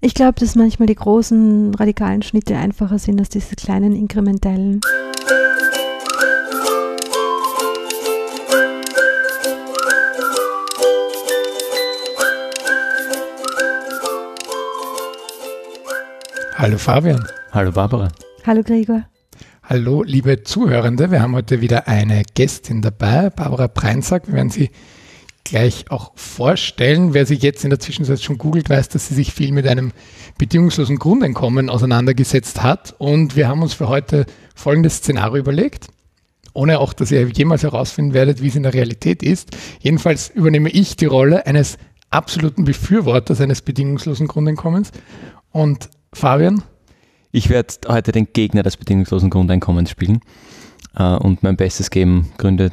Ich glaube, dass manchmal die großen radikalen Schnitte einfacher sind als diese kleinen inkrementellen. Hallo Fabian. Hallo Barbara. Hallo Gregor. Hallo liebe Zuhörende. Wir haben heute wieder eine Gästin dabei, Barbara Preinsack. Wir werden sie gleich auch vorstellen. Wer sich jetzt in der Zwischenzeit schon googelt, weiß, dass sie sich viel mit einem bedingungslosen Grundeinkommen auseinandergesetzt hat. Und wir haben uns für heute folgendes Szenario überlegt. Ohne auch, dass ihr jemals herausfinden werdet, wie es in der Realität ist. Jedenfalls übernehme ich die Rolle eines absoluten Befürworters eines bedingungslosen Grundeinkommens. Und Fabian? Ich werde heute den Gegner des bedingungslosen Grundeinkommens spielen äh, und mein Bestes geben, Gründe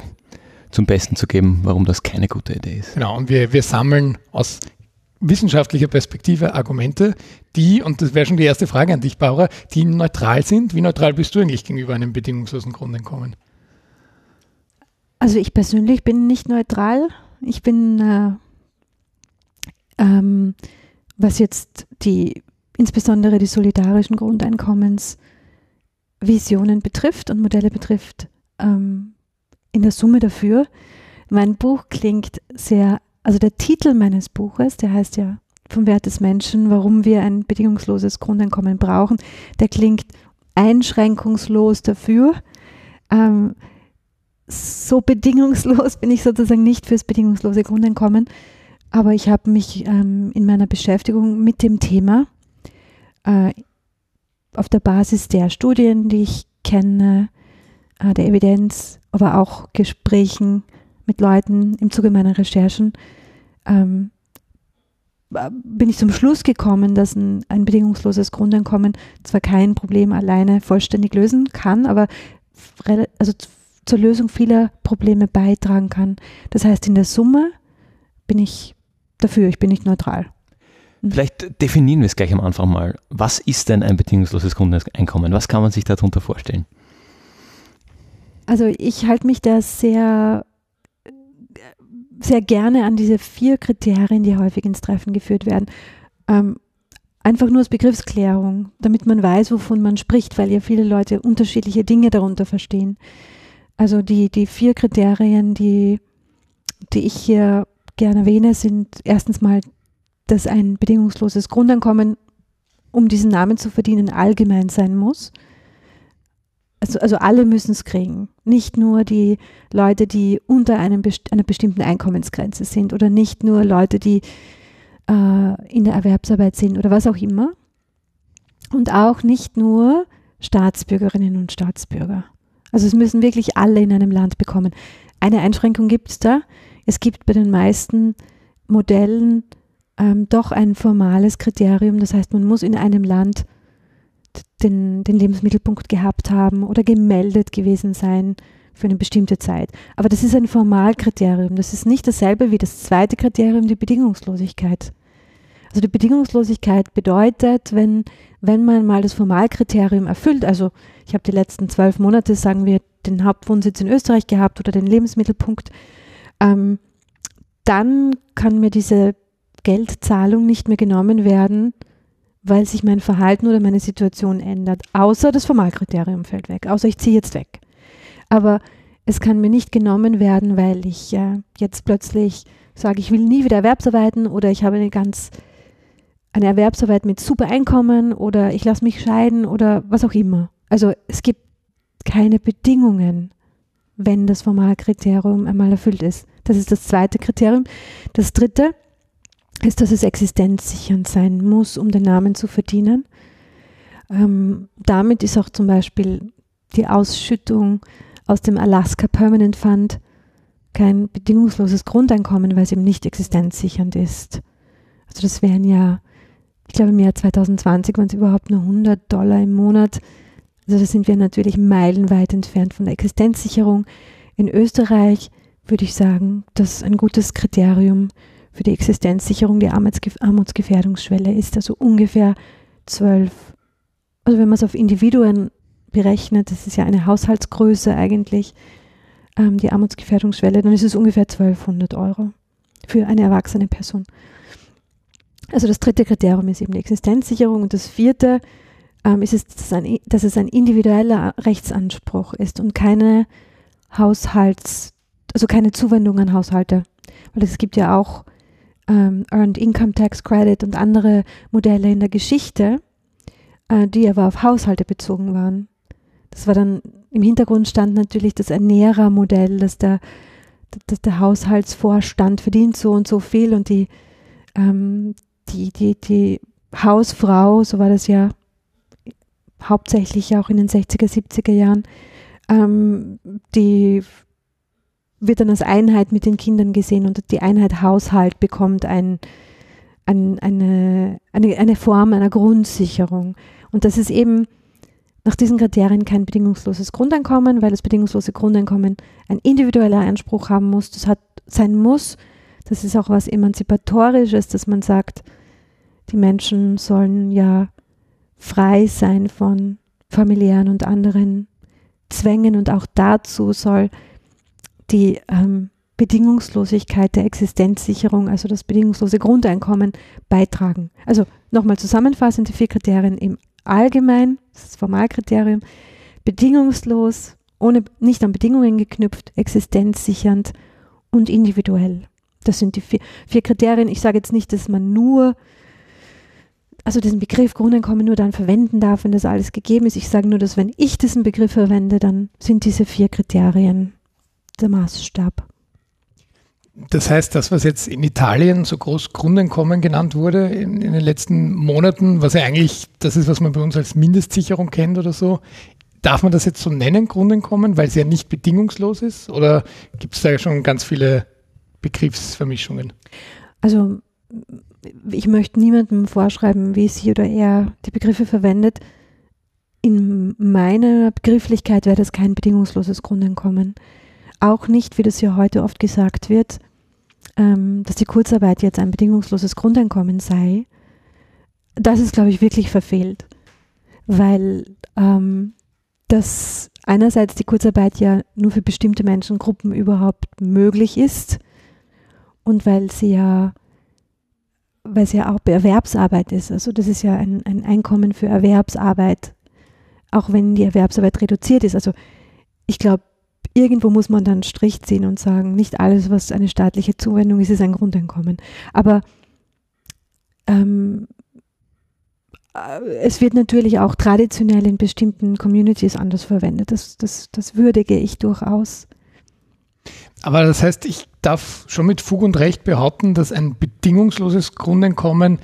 zum Besten zu geben, warum das keine gute Idee ist. Genau, und wir, wir sammeln aus wissenschaftlicher Perspektive Argumente, die, und das wäre schon die erste Frage an dich, Barbara, die neutral sind. Wie neutral bist du eigentlich gegenüber einem bedingungslosen Grundeinkommen? Also ich persönlich bin nicht neutral. Ich bin, äh, ähm, was jetzt die, insbesondere die solidarischen Grundeinkommensvisionen betrifft und Modelle betrifft, ähm, in der Summe dafür. Mein Buch klingt sehr, also der Titel meines Buches, der heißt ja vom Wert des Menschen, warum wir ein bedingungsloses Grundeinkommen brauchen, der klingt einschränkungslos dafür. Ähm, so bedingungslos bin ich sozusagen nicht fürs bedingungslose Grundeinkommen, aber ich habe mich ähm, in meiner Beschäftigung mit dem Thema äh, auf der Basis der Studien, die ich kenne, äh, der Evidenz, aber auch Gesprächen mit Leuten im Zuge meiner Recherchen, ähm, bin ich zum Schluss gekommen, dass ein, ein, bedingungsloses Grundeinkommen zwar kein Problem alleine vollständig lösen kann, aber also zur Lösung vieler Probleme beitragen kann. Das heißt, in der Summe bin ich dafür, ich bin nicht neutral. Mhm. Vielleicht definieren wir es gleich am Anfang mal. Was ist denn ein bedingungsloses Grundeinkommen? Was kann man sich darunter vorstellen? Also ich halte mich da sehr, sehr gerne an diese vier Kriterien, die häufig ins Treffen geführt werden. Ähm, einfach nur als Begriffsklärung, damit man weiß, wovon man spricht, weil ja viele Leute unterschiedliche Dinge darunter verstehen. Also die, die vier Kriterien, die, die ich hier gerne erwähne, sind erstens mal, dass ein bedingungsloses Grundeinkommen, um diesen Namen zu verdienen, allgemein sein muss also, also alle müssen es kriegen. Nicht nur die Leute, die unter einem, einer bestimmten Einkommensgrenze sind oder nicht nur Leute, die äh, in der Erwerbsarbeit sind oder was auch immer. Und auch nicht nur Staatsbürgerinnen und Staatsbürger. Also es müssen wirklich alle in einem Land bekommen. Eine Einschränkung gibt es da. Es gibt bei den meisten Modellen ähm, doch ein formales Kriterium. Das heißt, man muss in einem Land den, den Lebensmittelpunkt gehabt haben oder gemeldet gewesen sein für eine bestimmte Zeit. Aber das ist ein Formalkriterium. Das ist nicht dasselbe wie das zweite Kriterium, die Bedingungslosigkeit. Also die Bedingungslosigkeit bedeutet, wenn, wenn man mal das Formalkriterium erfüllt, also ich habe die letzten zwölf Monate, sagen wir, den Hauptwohnsitz in Österreich gehabt oder den Lebensmittelpunkt, ähm, dann kann mir diese Geldzahlung nicht mehr genommen werden, weil sich mein Verhalten oder meine Situation ändert. Außer das Formalkriterium fällt weg, außer ich ziehe jetzt weg. Aber es kann mir nicht genommen werden, weil ich äh, jetzt plötzlich sage, ich will nie wieder Erwerbsarbeiten oder ich habe eine ganz eine Erwerbsarbeit mit super Einkommen oder ich lasse mich scheiden oder was auch immer. Also es gibt keine Bedingungen, wenn das Formalkriterium einmal erfüllt ist. Das ist das zweite Kriterium. Das dritte ist, dass es existenzsichernd sein muss, um den Namen zu verdienen. Ähm, damit ist auch zum Beispiel die Ausschüttung aus dem Alaska Permanent Fund kein bedingungsloses Grundeinkommen, weil es eben nicht existenzsichernd ist. Also das wären ja, ich glaube im Jahr 2020 waren es überhaupt nur 100 Dollar im Monat. Also da sind wir natürlich meilenweit entfernt von der Existenzsicherung. In Österreich würde ich sagen, das ist ein gutes Kriterium für die Existenzsicherung die Armutsgefährdungsschwelle ist also ungefähr 12. Also wenn man es auf Individuen berechnet, das ist ja eine Haushaltsgröße eigentlich, ähm, die Armutsgefährdungsschwelle, dann ist es ungefähr 1200 Euro für eine erwachsene Person. Also das dritte Kriterium ist eben die Existenzsicherung und das vierte ähm, ist es, dass, ein, dass es ein individueller Rechtsanspruch ist und keine Haushalts, also keine Zuwendung an Haushalte. Weil es gibt ja auch ähm, Earned Income Tax Credit und andere Modelle in der Geschichte, äh, die aber auf Haushalte bezogen waren. Das war dann, im Hintergrund stand natürlich das Ernährermodell, dass der, dass der Haushaltsvorstand verdient so und so viel und die, ähm, die, die, die Hausfrau, so war das ja hauptsächlich auch in den 60er, 70er Jahren, ähm, die wird dann als Einheit mit den Kindern gesehen und die Einheit Haushalt bekommt ein, ein, eine, eine, eine Form einer Grundsicherung. Und das ist eben nach diesen Kriterien kein bedingungsloses Grundeinkommen, weil das bedingungslose Grundeinkommen ein individueller Anspruch haben muss. Das hat sein muss. Das ist auch was Emanzipatorisches, dass man sagt, die Menschen sollen ja frei sein von familiären und anderen Zwängen und auch dazu soll die ähm, Bedingungslosigkeit der Existenzsicherung, also das bedingungslose Grundeinkommen, beitragen. Also nochmal zusammenfassend die vier Kriterien im Allgemeinen, das ist das Formalkriterium, bedingungslos, ohne, nicht an Bedingungen geknüpft, existenzsichernd und individuell. Das sind die vier, vier Kriterien. Ich sage jetzt nicht, dass man nur also diesen Begriff Grundeinkommen nur dann verwenden darf, wenn das alles gegeben ist. Ich sage nur, dass wenn ich diesen Begriff verwende, dann sind diese vier Kriterien der Maßstab. Das heißt, das, was jetzt in Italien so groß Grundeinkommen genannt wurde in, in, den letzten Monaten, was ja eigentlich das ist, was man bei uns als Mindestsicherung kennt oder so, darf man das jetzt so nennen, Grundeinkommen, weil es ja nicht bedingungslos ist? Oder gibt es da schon ganz viele Begriffsvermischungen? Also ich möchte niemandem vorschreiben, wie sie oder er die Begriffe verwendet. In meiner Begrifflichkeit wäre das kein bedingungsloses Grundeinkommen. Auch nicht, wie das ja heute oft gesagt wird, ähm, dass die Kurzarbeit jetzt ein bedingungsloses Grundeinkommen sei. Das ist, glaube ich, wirklich verfehlt, weil ähm, das einerseits die Kurzarbeit ja nur für bestimmte Menschengruppen überhaupt möglich ist und weil sie ja weil es ja auch Erwerbsarbeit ist. Also das ist ja ein, ein Einkommen für Erwerbsarbeit, auch wenn die Erwerbsarbeit reduziert ist. Also ich glaube, irgendwo muss man dann einen Strich ziehen und sagen, nicht alles, was eine staatliche Zuwendung ist, ist ein Grundeinkommen. Aber ähm, äh, es wird natürlich auch traditionell in bestimmten Communities anders verwendet. Das, das, das würdige ich durchaus. Aber das heißt, ich darf schon mit Fug und Recht behaupten, dass ein bedingungsloses Grundeinkommen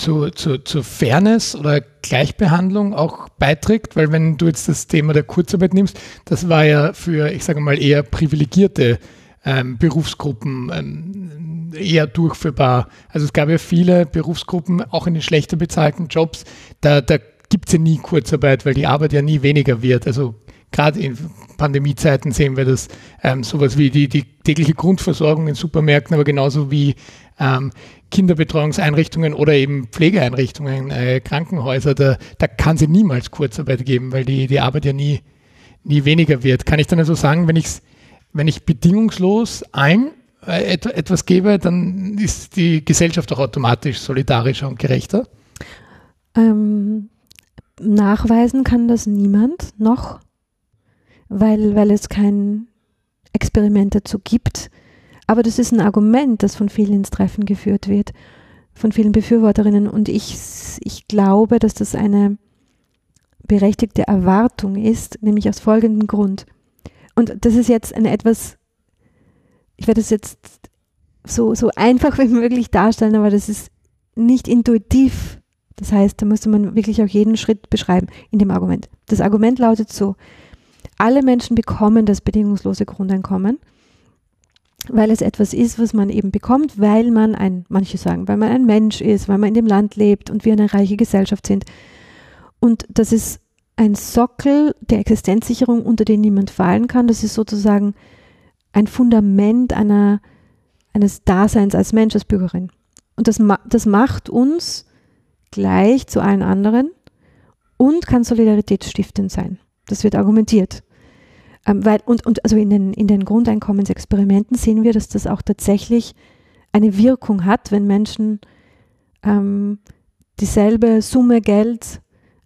zu, zu, zu Fairness oder Gleichbehandlung auch beiträgt, weil wenn du jetzt das Thema der Kurzarbeit nimmst, das war ja für, ich sage mal, eher privilegierte ähm, Berufsgruppen ähm, eher durchführbar. Also es gab ja viele Berufsgruppen, auch in den schlechter bezahlten Jobs, da, da gibt es ja nie Kurzarbeit, weil die Arbeit ja nie weniger wird. Also gerade in Pandemiezeiten sehen wir das ähm, sowas wie die, die tägliche Grundversorgung in Supermärkten, aber genauso wie ähm, Kinderbetreuungseinrichtungen oder eben Pflegeeinrichtungen, äh, Krankenhäuser, da, da kann sie niemals Kurzarbeit geben, weil die, die Arbeit ja nie, nie weniger wird. Kann ich dann also sagen, wenn, ich's, wenn ich bedingungslos ein äh, et, etwas gebe, dann ist die Gesellschaft auch automatisch solidarischer und gerechter? Ähm, nachweisen kann das niemand noch weil, weil es kein Experiment dazu gibt. Aber das ist ein Argument, das von vielen ins Treffen geführt wird, von vielen Befürworterinnen. Und ich, ich glaube, dass das eine berechtigte Erwartung ist, nämlich aus folgendem Grund. Und das ist jetzt eine etwas, ich werde es jetzt so, so einfach wie möglich darstellen, aber das ist nicht intuitiv. Das heißt, da müsste man wirklich auch jeden Schritt beschreiben in dem Argument. Das Argument lautet so, alle Menschen bekommen das bedingungslose Grundeinkommen, weil es etwas ist, was man eben bekommt, weil man ein, manche sagen, weil man ein Mensch ist, weil man in dem Land lebt und wir eine reiche Gesellschaft sind. Und das ist ein Sockel der Existenzsicherung, unter den niemand fallen kann. Das ist sozusagen ein Fundament einer, eines Daseins als Mensch, als Bürgerin. Und das, das macht uns gleich zu allen anderen und kann solidaritätsstiftend sein. Das wird argumentiert. Ähm, weil, und, und also in den, in den Grundeinkommensexperimenten sehen wir, dass das auch tatsächlich eine Wirkung hat, wenn Menschen ähm, dieselbe Summe Geld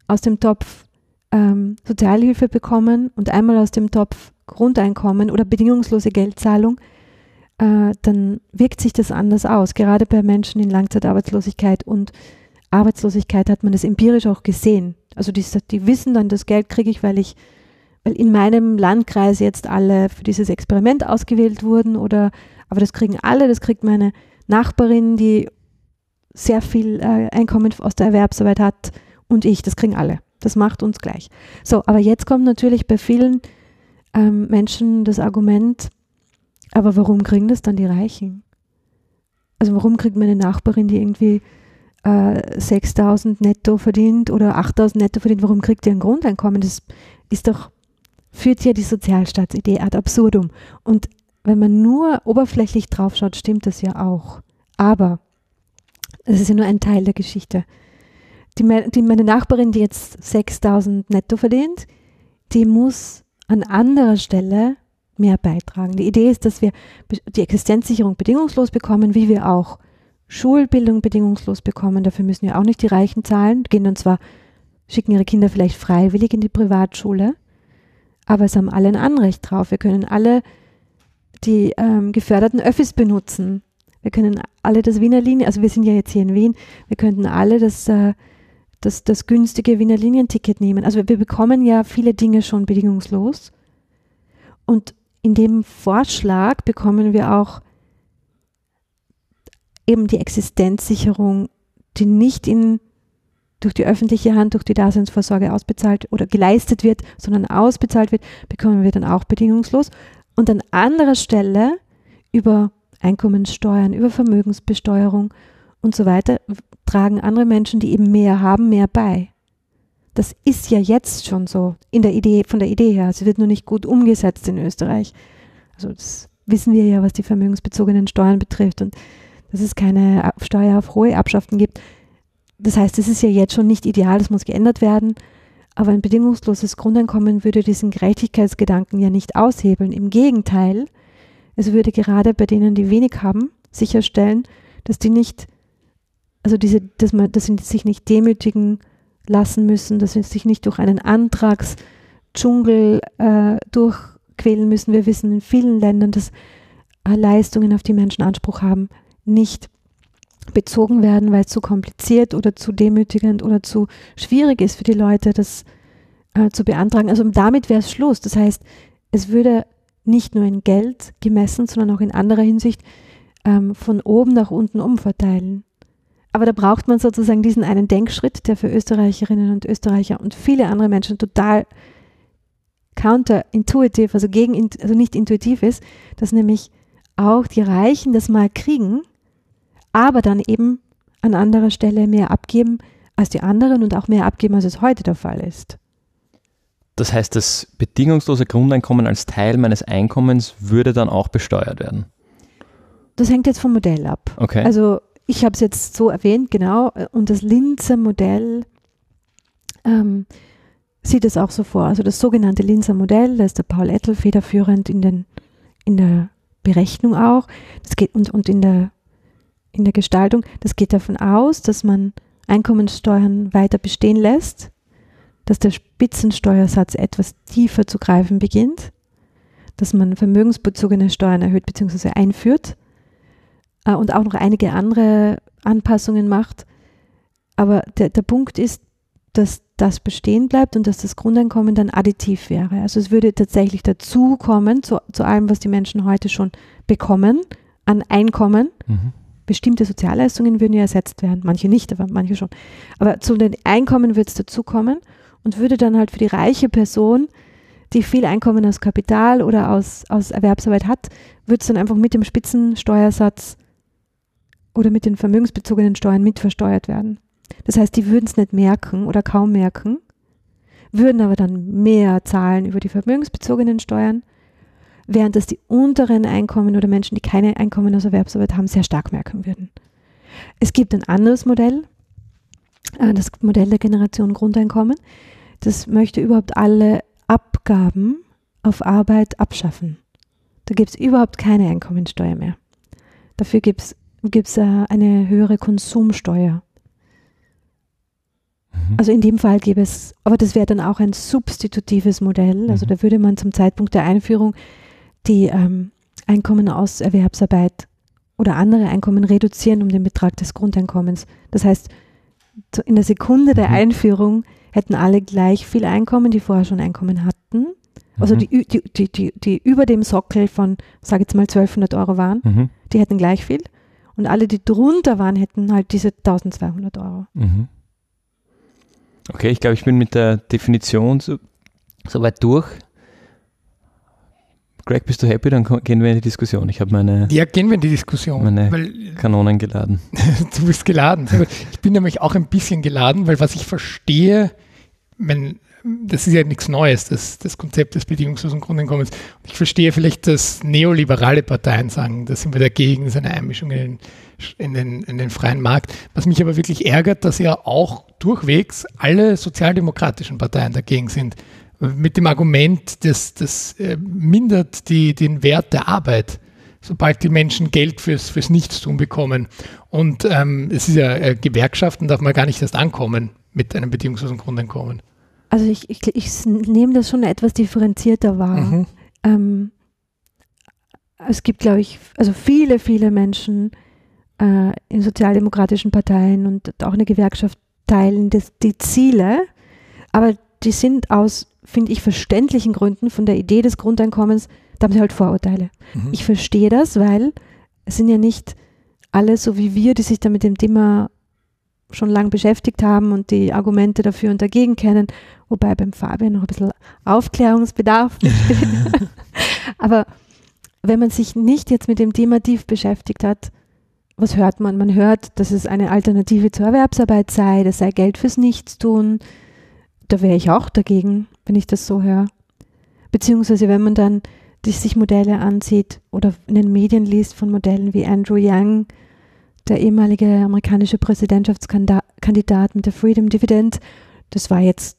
aus dem Topf ähm, Sozialhilfe bekommen und einmal aus dem Topf Grundeinkommen oder bedingungslose Geldzahlung, äh, dann wirkt sich das anders aus. Gerade bei Menschen in Langzeitarbeitslosigkeit und Arbeitslosigkeit hat man das empirisch auch gesehen. Also die, die wissen dann, das Geld kriege ich, weil ich, weil in meinem Landkreis jetzt alle für dieses Experiment ausgewählt wurden oder, aber das kriegen alle, das kriegt meine Nachbarin, die sehr viel äh, Einkommen aus der Erwerbsarbeit hat und ich, das kriegen alle. Das macht uns gleich. So, aber jetzt kommt natürlich bei vielen ähm, Menschen das Argument, aber warum kriegen das dann die Reichen? Also warum kriegt meine Nachbarin, die irgendwie äh, 6000 netto verdient oder 8000 netto verdient, warum kriegt die ein Grundeinkommen? Das ist doch, führt ja die Sozialstaatsidee ad absurdum. Und wenn man nur oberflächlich draufschaut, stimmt das ja auch. Aber es ist ja nur ein Teil der Geschichte. Die, die, meine Nachbarin, die jetzt 6000 netto verdient, die muss an anderer Stelle mehr beitragen. Die Idee ist, dass wir die Existenzsicherung bedingungslos bekommen, wie wir auch Schulbildung bedingungslos bekommen. Dafür müssen wir auch nicht die Reichen zahlen, gehen dann zwar, schicken ihre Kinder vielleicht freiwillig in die Privatschule, aber es haben alle ein Anrecht drauf. Wir können alle die ähm, geförderten Öffis benutzen. Wir können alle das Wiener Linie, also wir sind ja jetzt hier in Wien, wir könnten alle das, äh, das, das günstige Wiener Linienticket nehmen. Also wir bekommen ja viele Dinge schon bedingungslos. Und in dem Vorschlag bekommen wir auch eben die Existenzsicherung, die nicht in, durch die öffentliche Hand, durch die Daseinsvorsorge ausbezahlt oder geleistet wird, sondern ausbezahlt wird, bekommen wir dann auch bedingungslos. Und an anderer Stelle über Einkommenssteuern, über Vermögensbesteuerung und so weiter tragen andere Menschen, die eben mehr haben, mehr bei. Das ist ja jetzt schon so in der Idee, von der Idee her. Sie wird nur nicht gut umgesetzt in Österreich. Also das wissen wir ja, was die vermögensbezogenen Steuern betrifft und dass es keine Steuer auf hohe Erbschaften gibt. Das heißt, es ist ja jetzt schon nicht ideal, das muss geändert werden. Aber ein bedingungsloses Grundeinkommen würde diesen Gerechtigkeitsgedanken ja nicht aushebeln. Im Gegenteil, es würde gerade bei denen, die wenig haben, sicherstellen, dass die nicht, also diese, dass man, dass sie sich nicht demütigen lassen müssen, dass sie sich nicht durch einen Antragsdschungel äh, durchquälen müssen. Wir wissen in vielen Ländern, dass äh, Leistungen, auf die Menschen Anspruch haben, nicht bezogen werden, weil es zu kompliziert oder zu demütigend oder zu schwierig ist für die Leute, das äh, zu beantragen. Also damit wäre es Schluss. Das heißt, es würde nicht nur in Geld gemessen, sondern auch in anderer Hinsicht ähm, von oben nach unten umverteilen. Aber da braucht man sozusagen diesen einen Denkschritt, der für Österreicherinnen und Österreicher und viele andere Menschen total counterintuitiv, also gegen, also nicht intuitiv ist, dass nämlich auch die Reichen das mal kriegen aber dann eben an anderer Stelle mehr abgeben als die anderen und auch mehr abgeben, als es heute der Fall ist. Das heißt, das bedingungslose Grundeinkommen als Teil meines Einkommens würde dann auch besteuert werden? Das hängt jetzt vom Modell ab. Okay. Also ich habe es jetzt so erwähnt, genau, und das Linzer Modell ähm, sieht es auch so vor. Also das sogenannte Linzer Modell, da ist der Paul Ettel federführend in, den, in der Berechnung auch das geht, und, und in der in der Gestaltung, das geht davon aus, dass man Einkommenssteuern weiter bestehen lässt, dass der Spitzensteuersatz etwas tiefer zu greifen beginnt, dass man vermögensbezogene Steuern erhöht bzw. einführt äh, und auch noch einige andere Anpassungen macht. Aber der, der Punkt ist, dass das bestehen bleibt und dass das Grundeinkommen dann additiv wäre. Also es würde tatsächlich dazukommen zu, zu allem, was die Menschen heute schon bekommen an Einkommen. Mhm bestimmte Sozialleistungen würden ja ersetzt werden, manche nicht, aber manche schon. Aber zu den Einkommen wird es dazukommen und würde dann halt für die reiche Person, die viel Einkommen aus Kapital oder aus, aus Erwerbsarbeit hat, wird es dann einfach mit dem Spitzensteuersatz oder mit den vermögensbezogenen Steuern mit versteuert werden. Das heißt, die würden es nicht merken oder kaum merken, würden aber dann mehr zahlen über die vermögensbezogenen Steuern während das die unteren Einkommen oder Menschen, die keine Einkommen aus Erwerbsarbeit haben, sehr stark merken würden. Es gibt ein anderes Modell, äh, das Modell der Generation Grundeinkommen. Das möchte überhaupt alle Abgaben auf Arbeit abschaffen. Da gibt es überhaupt keine Einkommensteuer mehr. Dafür gibt es äh, eine höhere Konsumsteuer. Mhm. Also in dem Fall gäbe es, aber das wäre dann auch ein substitutives Modell. Also Mhm. da würde man zum Zeitpunkt der Einführung die ähm, Einkommen aus Erwerbsarbeit oder andere Einkommen reduzieren um den Betrag des Grundeinkommens. Das heißt, in der Sekunde der Mhm. Einführung hätten alle gleich viel Einkommen, die vorher schon Einkommen hatten. Also Mhm. die, die, die, die, die über dem Sockel von, sage jetzt mal, 1200 Euro waren, Mhm. die hätten gleich viel. Und alle, die drunter waren, hätten halt diese 1200 Euro. Mhm. Okay, ich glaube, ich bin mit der Definition so, so weit durch. Greg, bist du happy? Dann gehen wir in die Diskussion. Ich habe meine Ja, gehen wir in die Diskussion. Meine- weil Kanonen geladen. du bist geladen. Ich bin nämlich auch ein bisschen geladen, weil was ich verstehe, wenn, das ist ja nichts Neues, das, das Konzept des bedingungslosen Grundeinkommens. Ich verstehe vielleicht, dass neoliberale Parteien sagen, da sind wir dagegen, das ist eine Einmischung in den, in, den, in den freien Markt. Was mich aber wirklich ärgert, dass ja auch durchwegs alle sozialdemokratischen Parteien dagegen sind. Mit dem Argument, dass das äh, mindert die, den Wert der Arbeit sobald die Menschen Geld fürs, fürs Nichtstun bekommen. Und ähm, es ist ja, äh, Gewerkschaften darf man gar nicht erst ankommen mit einem bedingungslosen Grundeinkommen. Also ich, ich, ich nehme das schon etwas differenzierter wahr. Mhm. Ähm, es gibt, glaube ich, also viele, viele Menschen äh, in sozialdemokratischen Parteien und auch eine Gewerkschaft teilen das, die Ziele, aber die sind aus, finde ich, verständlichen Gründen von der Idee des Grundeinkommens, da haben sie halt Vorurteile. Mhm. Ich verstehe das, weil es sind ja nicht alle so wie wir, die sich da mit dem Thema schon lang beschäftigt haben und die Argumente dafür und dagegen kennen, wobei beim Fabian noch ein bisschen Aufklärungsbedarf besteht. Aber wenn man sich nicht jetzt mit dem Thema tief beschäftigt hat, was hört man? Man hört, dass es eine Alternative zur Erwerbsarbeit sei, das sei Geld fürs Nichtstun. Da wäre ich auch dagegen, wenn ich das so höre. Beziehungsweise wenn man dann sich Modelle ansieht oder in den Medien liest von Modellen wie Andrew Yang, der ehemalige amerikanische Präsidentschaftskandidat mit der Freedom Dividend, das war jetzt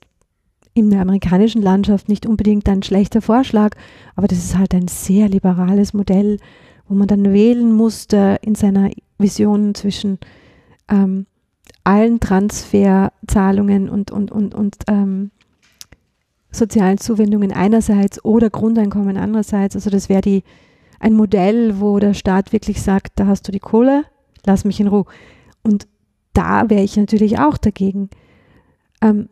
in der amerikanischen Landschaft nicht unbedingt ein schlechter Vorschlag, aber das ist halt ein sehr liberales Modell, wo man dann wählen musste in seiner Vision zwischen ähm, allen Transferzahlungen und, und, und, und ähm, sozialen Zuwendungen einerseits oder Grundeinkommen andererseits. Also das wäre ein Modell, wo der Staat wirklich sagt, da hast du die Kohle, lass mich in Ruhe. Und da wäre ich natürlich auch dagegen. Ähm,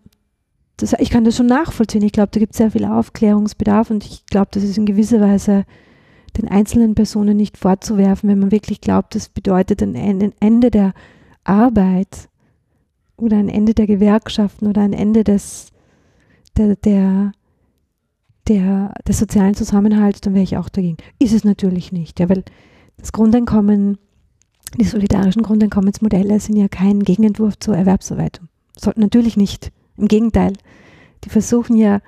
das, ich kann das schon nachvollziehen. Ich glaube, da gibt es sehr viel Aufklärungsbedarf und ich glaube, das ist in gewisser Weise den einzelnen Personen nicht vorzuwerfen, wenn man wirklich glaubt, das bedeutet ein Ende der Arbeit oder ein Ende der Gewerkschaften oder ein Ende des, der, der, der, des sozialen Zusammenhalts, dann wäre ich auch dagegen. Ist es natürlich nicht, ja, weil das Grundeinkommen, die solidarischen Grundeinkommensmodelle sind ja kein Gegenentwurf zur Erwerbsarbeit. Sollten natürlich nicht. Im Gegenteil. Die versuchen ja,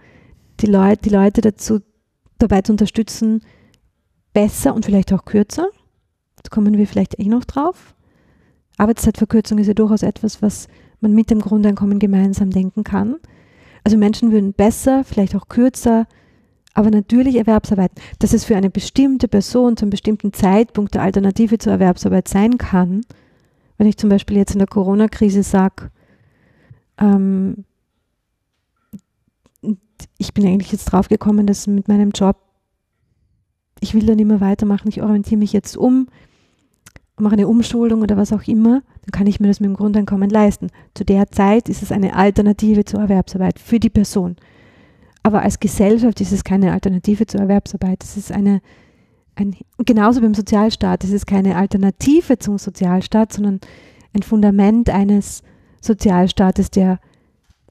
die, Leut, die Leute dazu, dabei zu unterstützen, besser und vielleicht auch kürzer. Da kommen wir vielleicht eh noch drauf. Arbeitszeitverkürzung ist ja durchaus etwas, was man mit dem Grundeinkommen gemeinsam denken kann. Also Menschen würden besser, vielleicht auch kürzer, aber natürlich Erwerbsarbeiten. Dass es für eine bestimmte Person zu einem bestimmten Zeitpunkt der Alternative zur Erwerbsarbeit sein kann, wenn ich zum Beispiel jetzt in der Corona-Krise sage, ähm, ich bin eigentlich jetzt drauf gekommen, dass mit meinem Job, ich will da nicht mehr weitermachen, ich orientiere mich jetzt um, mache eine Umschulung oder was auch immer, dann kann ich mir das mit dem Grundeinkommen leisten. Zu der Zeit ist es eine Alternative zur Erwerbsarbeit für die Person. Aber als Gesellschaft ist es keine Alternative zur Erwerbsarbeit. Es ist eine, ein, genauso beim Sozialstaat, es ist keine Alternative zum Sozialstaat, sondern ein Fundament eines Sozialstaates, der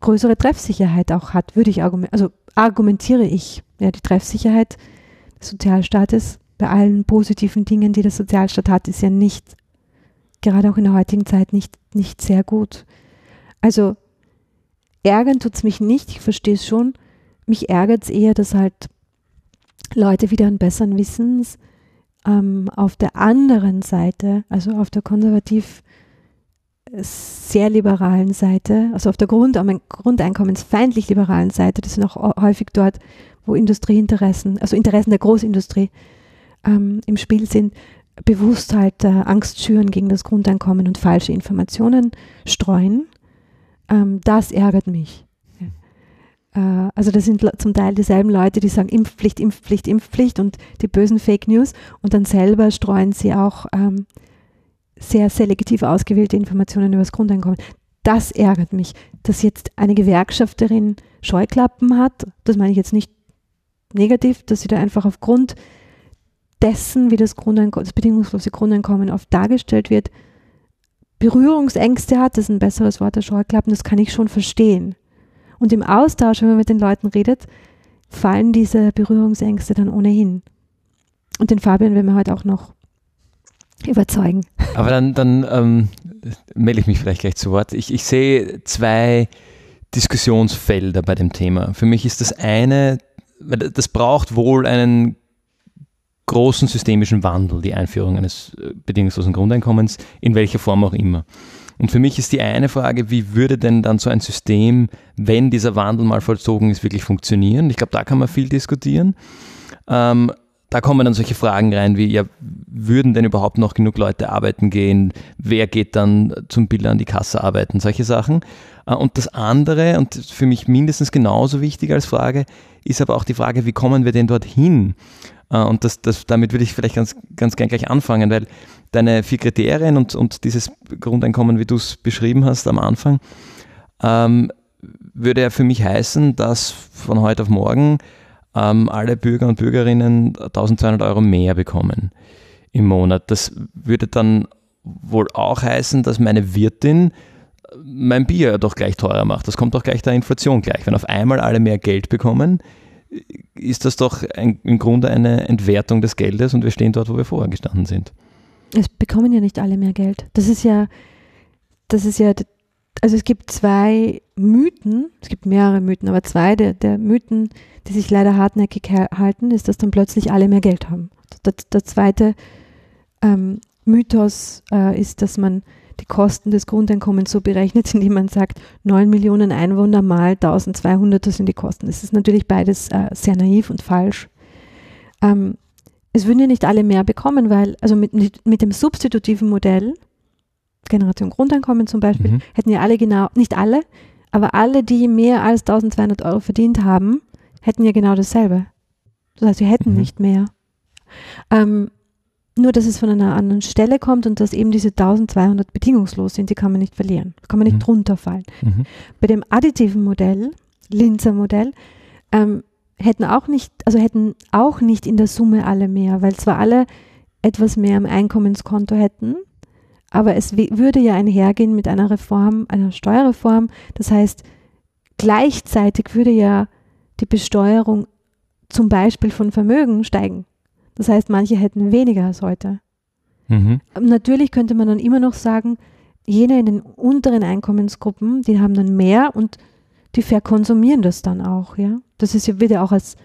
größere Treffsicherheit auch hat, würde ich argumentieren, also argumentiere ich. Ja, die Treffsicherheit des Sozialstaates bei allen positiven Dingen, die der Sozialstaat hat, ist ja nicht, gerade auch in der heutigen Zeit, nicht, nicht sehr gut. Also ärgern tut es mich nicht, ich verstehe es schon. Mich ärgert es eher, dass halt Leute wieder einen besseren Wissens ähm, auf der anderen Seite, also auf der konservativ sehr liberalen Seite, also auf der Grund, grundeinkommensfeindlich liberalen Seite, das sind auch häufig dort, wo Industrieinteressen, also Interessen der Großindustrie ähm, im Spiel sind, bewusst halt äh, Angst schüren gegen das Grundeinkommen und falsche Informationen streuen. Ähm, das ärgert mich. Äh, also das sind zum Teil dieselben Leute, die sagen Impfpflicht, Impfpflicht, Impfpflicht und die bösen Fake News und dann selber streuen sie auch ähm, sehr selektiv ausgewählte Informationen über das Grundeinkommen. Das ärgert mich, dass jetzt eine Gewerkschafterin Scheuklappen hat. Das meine ich jetzt nicht negativ, dass sie da einfach aufgrund dessen, wie das, das bedingungslose Grundeinkommen oft dargestellt wird, Berührungsängste hat, das ist ein besseres Wort als Scheuklappen, das kann ich schon verstehen. Und im Austausch, wenn man mit den Leuten redet, fallen diese Berührungsängste dann ohnehin. Und den Fabian werden wir heute auch noch überzeugen. Aber dann, dann ähm, melde ich mich vielleicht gleich zu Wort. Ich, ich sehe zwei Diskussionsfelder bei dem Thema. Für mich ist das eine, das braucht wohl einen großen systemischen Wandel, die Einführung eines äh, bedingungslosen Grundeinkommens, in welcher Form auch immer. Und für mich ist die eine Frage, wie würde denn dann so ein System, wenn dieser Wandel mal vollzogen ist, wirklich funktionieren? Ich glaube, da kann man viel diskutieren. Ähm, da kommen dann solche Fragen rein wie, ja, würden denn überhaupt noch genug Leute arbeiten gehen? Wer geht dann zum Bilder an die Kasse arbeiten? Solche Sachen. Äh, und das andere, und für mich mindestens genauso wichtig als Frage, ist aber auch die Frage, wie kommen wir denn dorthin? Äh, und das, das, damit würde ich vielleicht ganz, ganz gern gleich anfangen, weil deine vier Kriterien und, und dieses Grundeinkommen, wie du es beschrieben hast am Anfang, ähm, würde ja für mich heißen, dass von heute auf morgen ähm, alle Bürger und Bürgerinnen 1200 Euro mehr bekommen im Monat. Das würde dann wohl auch heißen, dass meine Wirtin mein Bier doch gleich teurer macht. Das kommt doch gleich der Inflation gleich. Wenn auf einmal alle mehr Geld bekommen, ist das doch ein, im Grunde eine Entwertung des Geldes und wir stehen dort, wo wir vorher gestanden sind. Es bekommen ja nicht alle mehr Geld. Das ist ja, das ist ja, also es gibt zwei Mythen, es gibt mehrere Mythen, aber zwei der, der Mythen, die sich leider hartnäckig halten, ist, dass dann plötzlich alle mehr Geld haben. Der, der zweite ähm, Mythos äh, ist, dass man die Kosten des Grundeinkommens so berechnet, indem man sagt, 9 Millionen Einwohner mal 1200, das sind die Kosten. Das ist natürlich beides äh, sehr naiv und falsch. Ähm, es würden ja nicht alle mehr bekommen, weil, also mit, mit dem substitutiven Modell, Generation Grundeinkommen zum Beispiel, mhm. hätten ja alle genau, nicht alle, aber alle, die mehr als 1200 Euro verdient haben, hätten ja genau dasselbe. Das heißt, wir hätten mhm. nicht mehr. Ähm, nur, dass es von einer anderen Stelle kommt und dass eben diese 1200 bedingungslos sind, die kann man nicht verlieren. Kann man nicht mhm. drunter fallen. Mhm. Bei dem additiven Modell, Linzer Modell, ähm, hätten auch nicht, also hätten auch nicht in der Summe alle mehr, weil zwar alle etwas mehr am Einkommenskonto hätten, aber es würde ja einhergehen mit einer Reform, einer Steuerreform. Das heißt, gleichzeitig würde ja die Besteuerung zum Beispiel von Vermögen steigen. Das heißt, manche hätten weniger als heute. Mhm. Natürlich könnte man dann immer noch sagen, jene in den unteren Einkommensgruppen, die haben dann mehr und die verkonsumieren das dann auch, ja. Das ist ja wieder auch als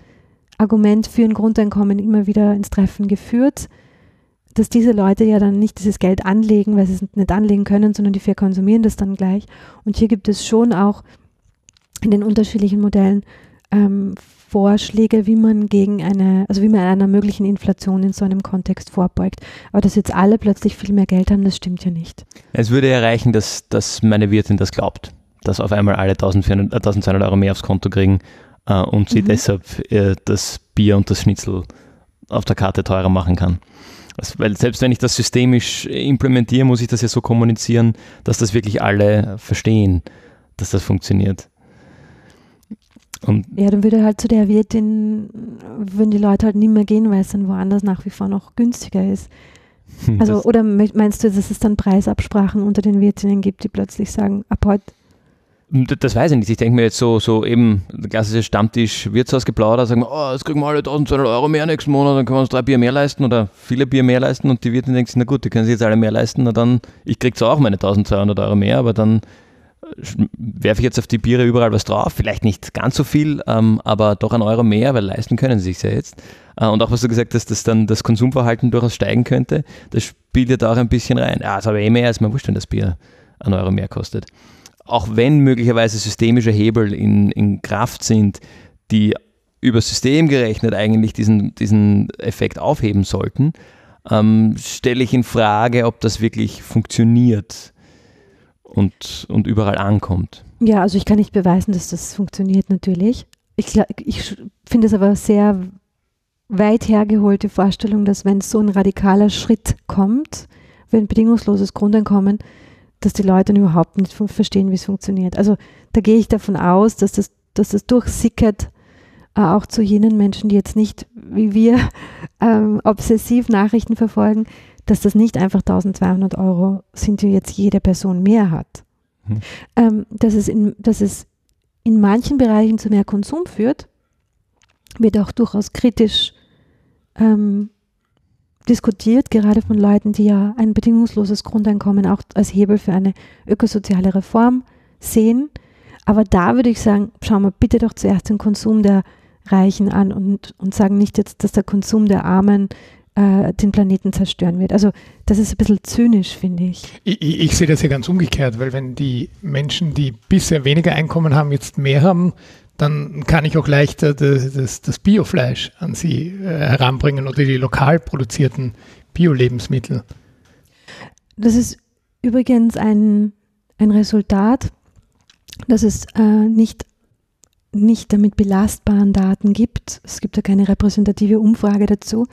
Argument für ein Grundeinkommen immer wieder ins Treffen geführt, dass diese Leute ja dann nicht dieses Geld anlegen, weil sie es nicht anlegen können, sondern die verkonsumieren das dann gleich. Und hier gibt es schon auch in den unterschiedlichen Modellen ähm, Vorschläge, wie man gegen eine, also wie man einer möglichen Inflation in so einem Kontext vorbeugt. Aber dass jetzt alle plötzlich viel mehr Geld haben, das stimmt ja nicht. Es würde erreichen, dass, dass meine Wirtin das glaubt, dass auf einmal alle 1400, 1200 Euro mehr aufs Konto kriegen äh, und sie mhm. deshalb äh, das Bier und das Schnitzel auf der Karte teurer machen kann. Also, weil selbst wenn ich das systemisch implementiere, muss ich das ja so kommunizieren, dass das wirklich alle verstehen, dass das funktioniert. Und ja, dann würde halt zu der Wirtin, würden die Leute halt nicht mehr gehen, weil es dann woanders nach wie vor noch günstiger ist. Also, oder meinst du, dass es dann Preisabsprachen unter den Wirtinnen gibt, die plötzlich sagen, ab heute das weiß ich nicht. Ich denke mir jetzt so, so eben klassische Stammtisch-Wirtshausgeplauder, sagen wir, oh, jetzt kriegen wir alle 1200 Euro mehr nächsten Monat, dann können wir uns drei Bier mehr leisten oder viele Bier mehr leisten und die Wirtin denkt sich, na gut, die können sich jetzt alle mehr leisten, na dann, ich kriege zwar auch meine 1200 Euro mehr, aber dann werfe ich jetzt auf die Biere überall was drauf, vielleicht nicht ganz so viel, ähm, aber doch ein Euro mehr, weil leisten können sie sich ja jetzt. Äh, und auch was du gesagt hast, dass dann das Konsumverhalten durchaus steigen könnte, das spielt ja da auch ein bisschen rein. Ja, das habe ich eh mehr, als man wurscht, wenn das Bier ein Euro mehr kostet. Auch wenn möglicherweise systemische Hebel in, in Kraft sind, die über System gerechnet eigentlich diesen, diesen Effekt aufheben sollten, ähm, stelle ich in Frage, ob das wirklich funktioniert und, und überall ankommt. Ja, also ich kann nicht beweisen, dass das funktioniert natürlich. Ich, ich finde es aber sehr weit hergeholte Vorstellung, dass wenn so ein radikaler Schritt kommt, wenn bedingungsloses Grundeinkommen, dass die Leute überhaupt nicht verstehen, wie es funktioniert. Also da gehe ich davon aus, dass das, dass das durchsickert äh, auch zu jenen Menschen, die jetzt nicht wie wir ähm, obsessiv Nachrichten verfolgen, dass das nicht einfach 1200 Euro sind, die jetzt jede Person mehr hat. Hm. Ähm, dass, es in, dass es in manchen Bereichen zu mehr Konsum führt, wird auch durchaus kritisch ähm, diskutiert, gerade von Leuten, die ja ein bedingungsloses Grundeinkommen auch als Hebel für eine ökosoziale Reform sehen. Aber da würde ich sagen, schauen wir bitte doch zuerst den Konsum der Reichen an und, und sagen nicht jetzt, dass der Konsum der Armen äh, den Planeten zerstören wird. Also das ist ein bisschen zynisch, finde ich. ich. Ich sehe das ja ganz umgekehrt, weil wenn die Menschen, die bisher weniger Einkommen haben, jetzt mehr haben, dann kann ich auch leichter das, das, das Biofleisch an sie äh, heranbringen oder die lokal produzierten Bio-Lebensmittel. Das ist übrigens ein, ein Resultat, dass es äh, nicht, nicht damit belastbaren Daten gibt. Es gibt ja keine repräsentative Umfrage dazu,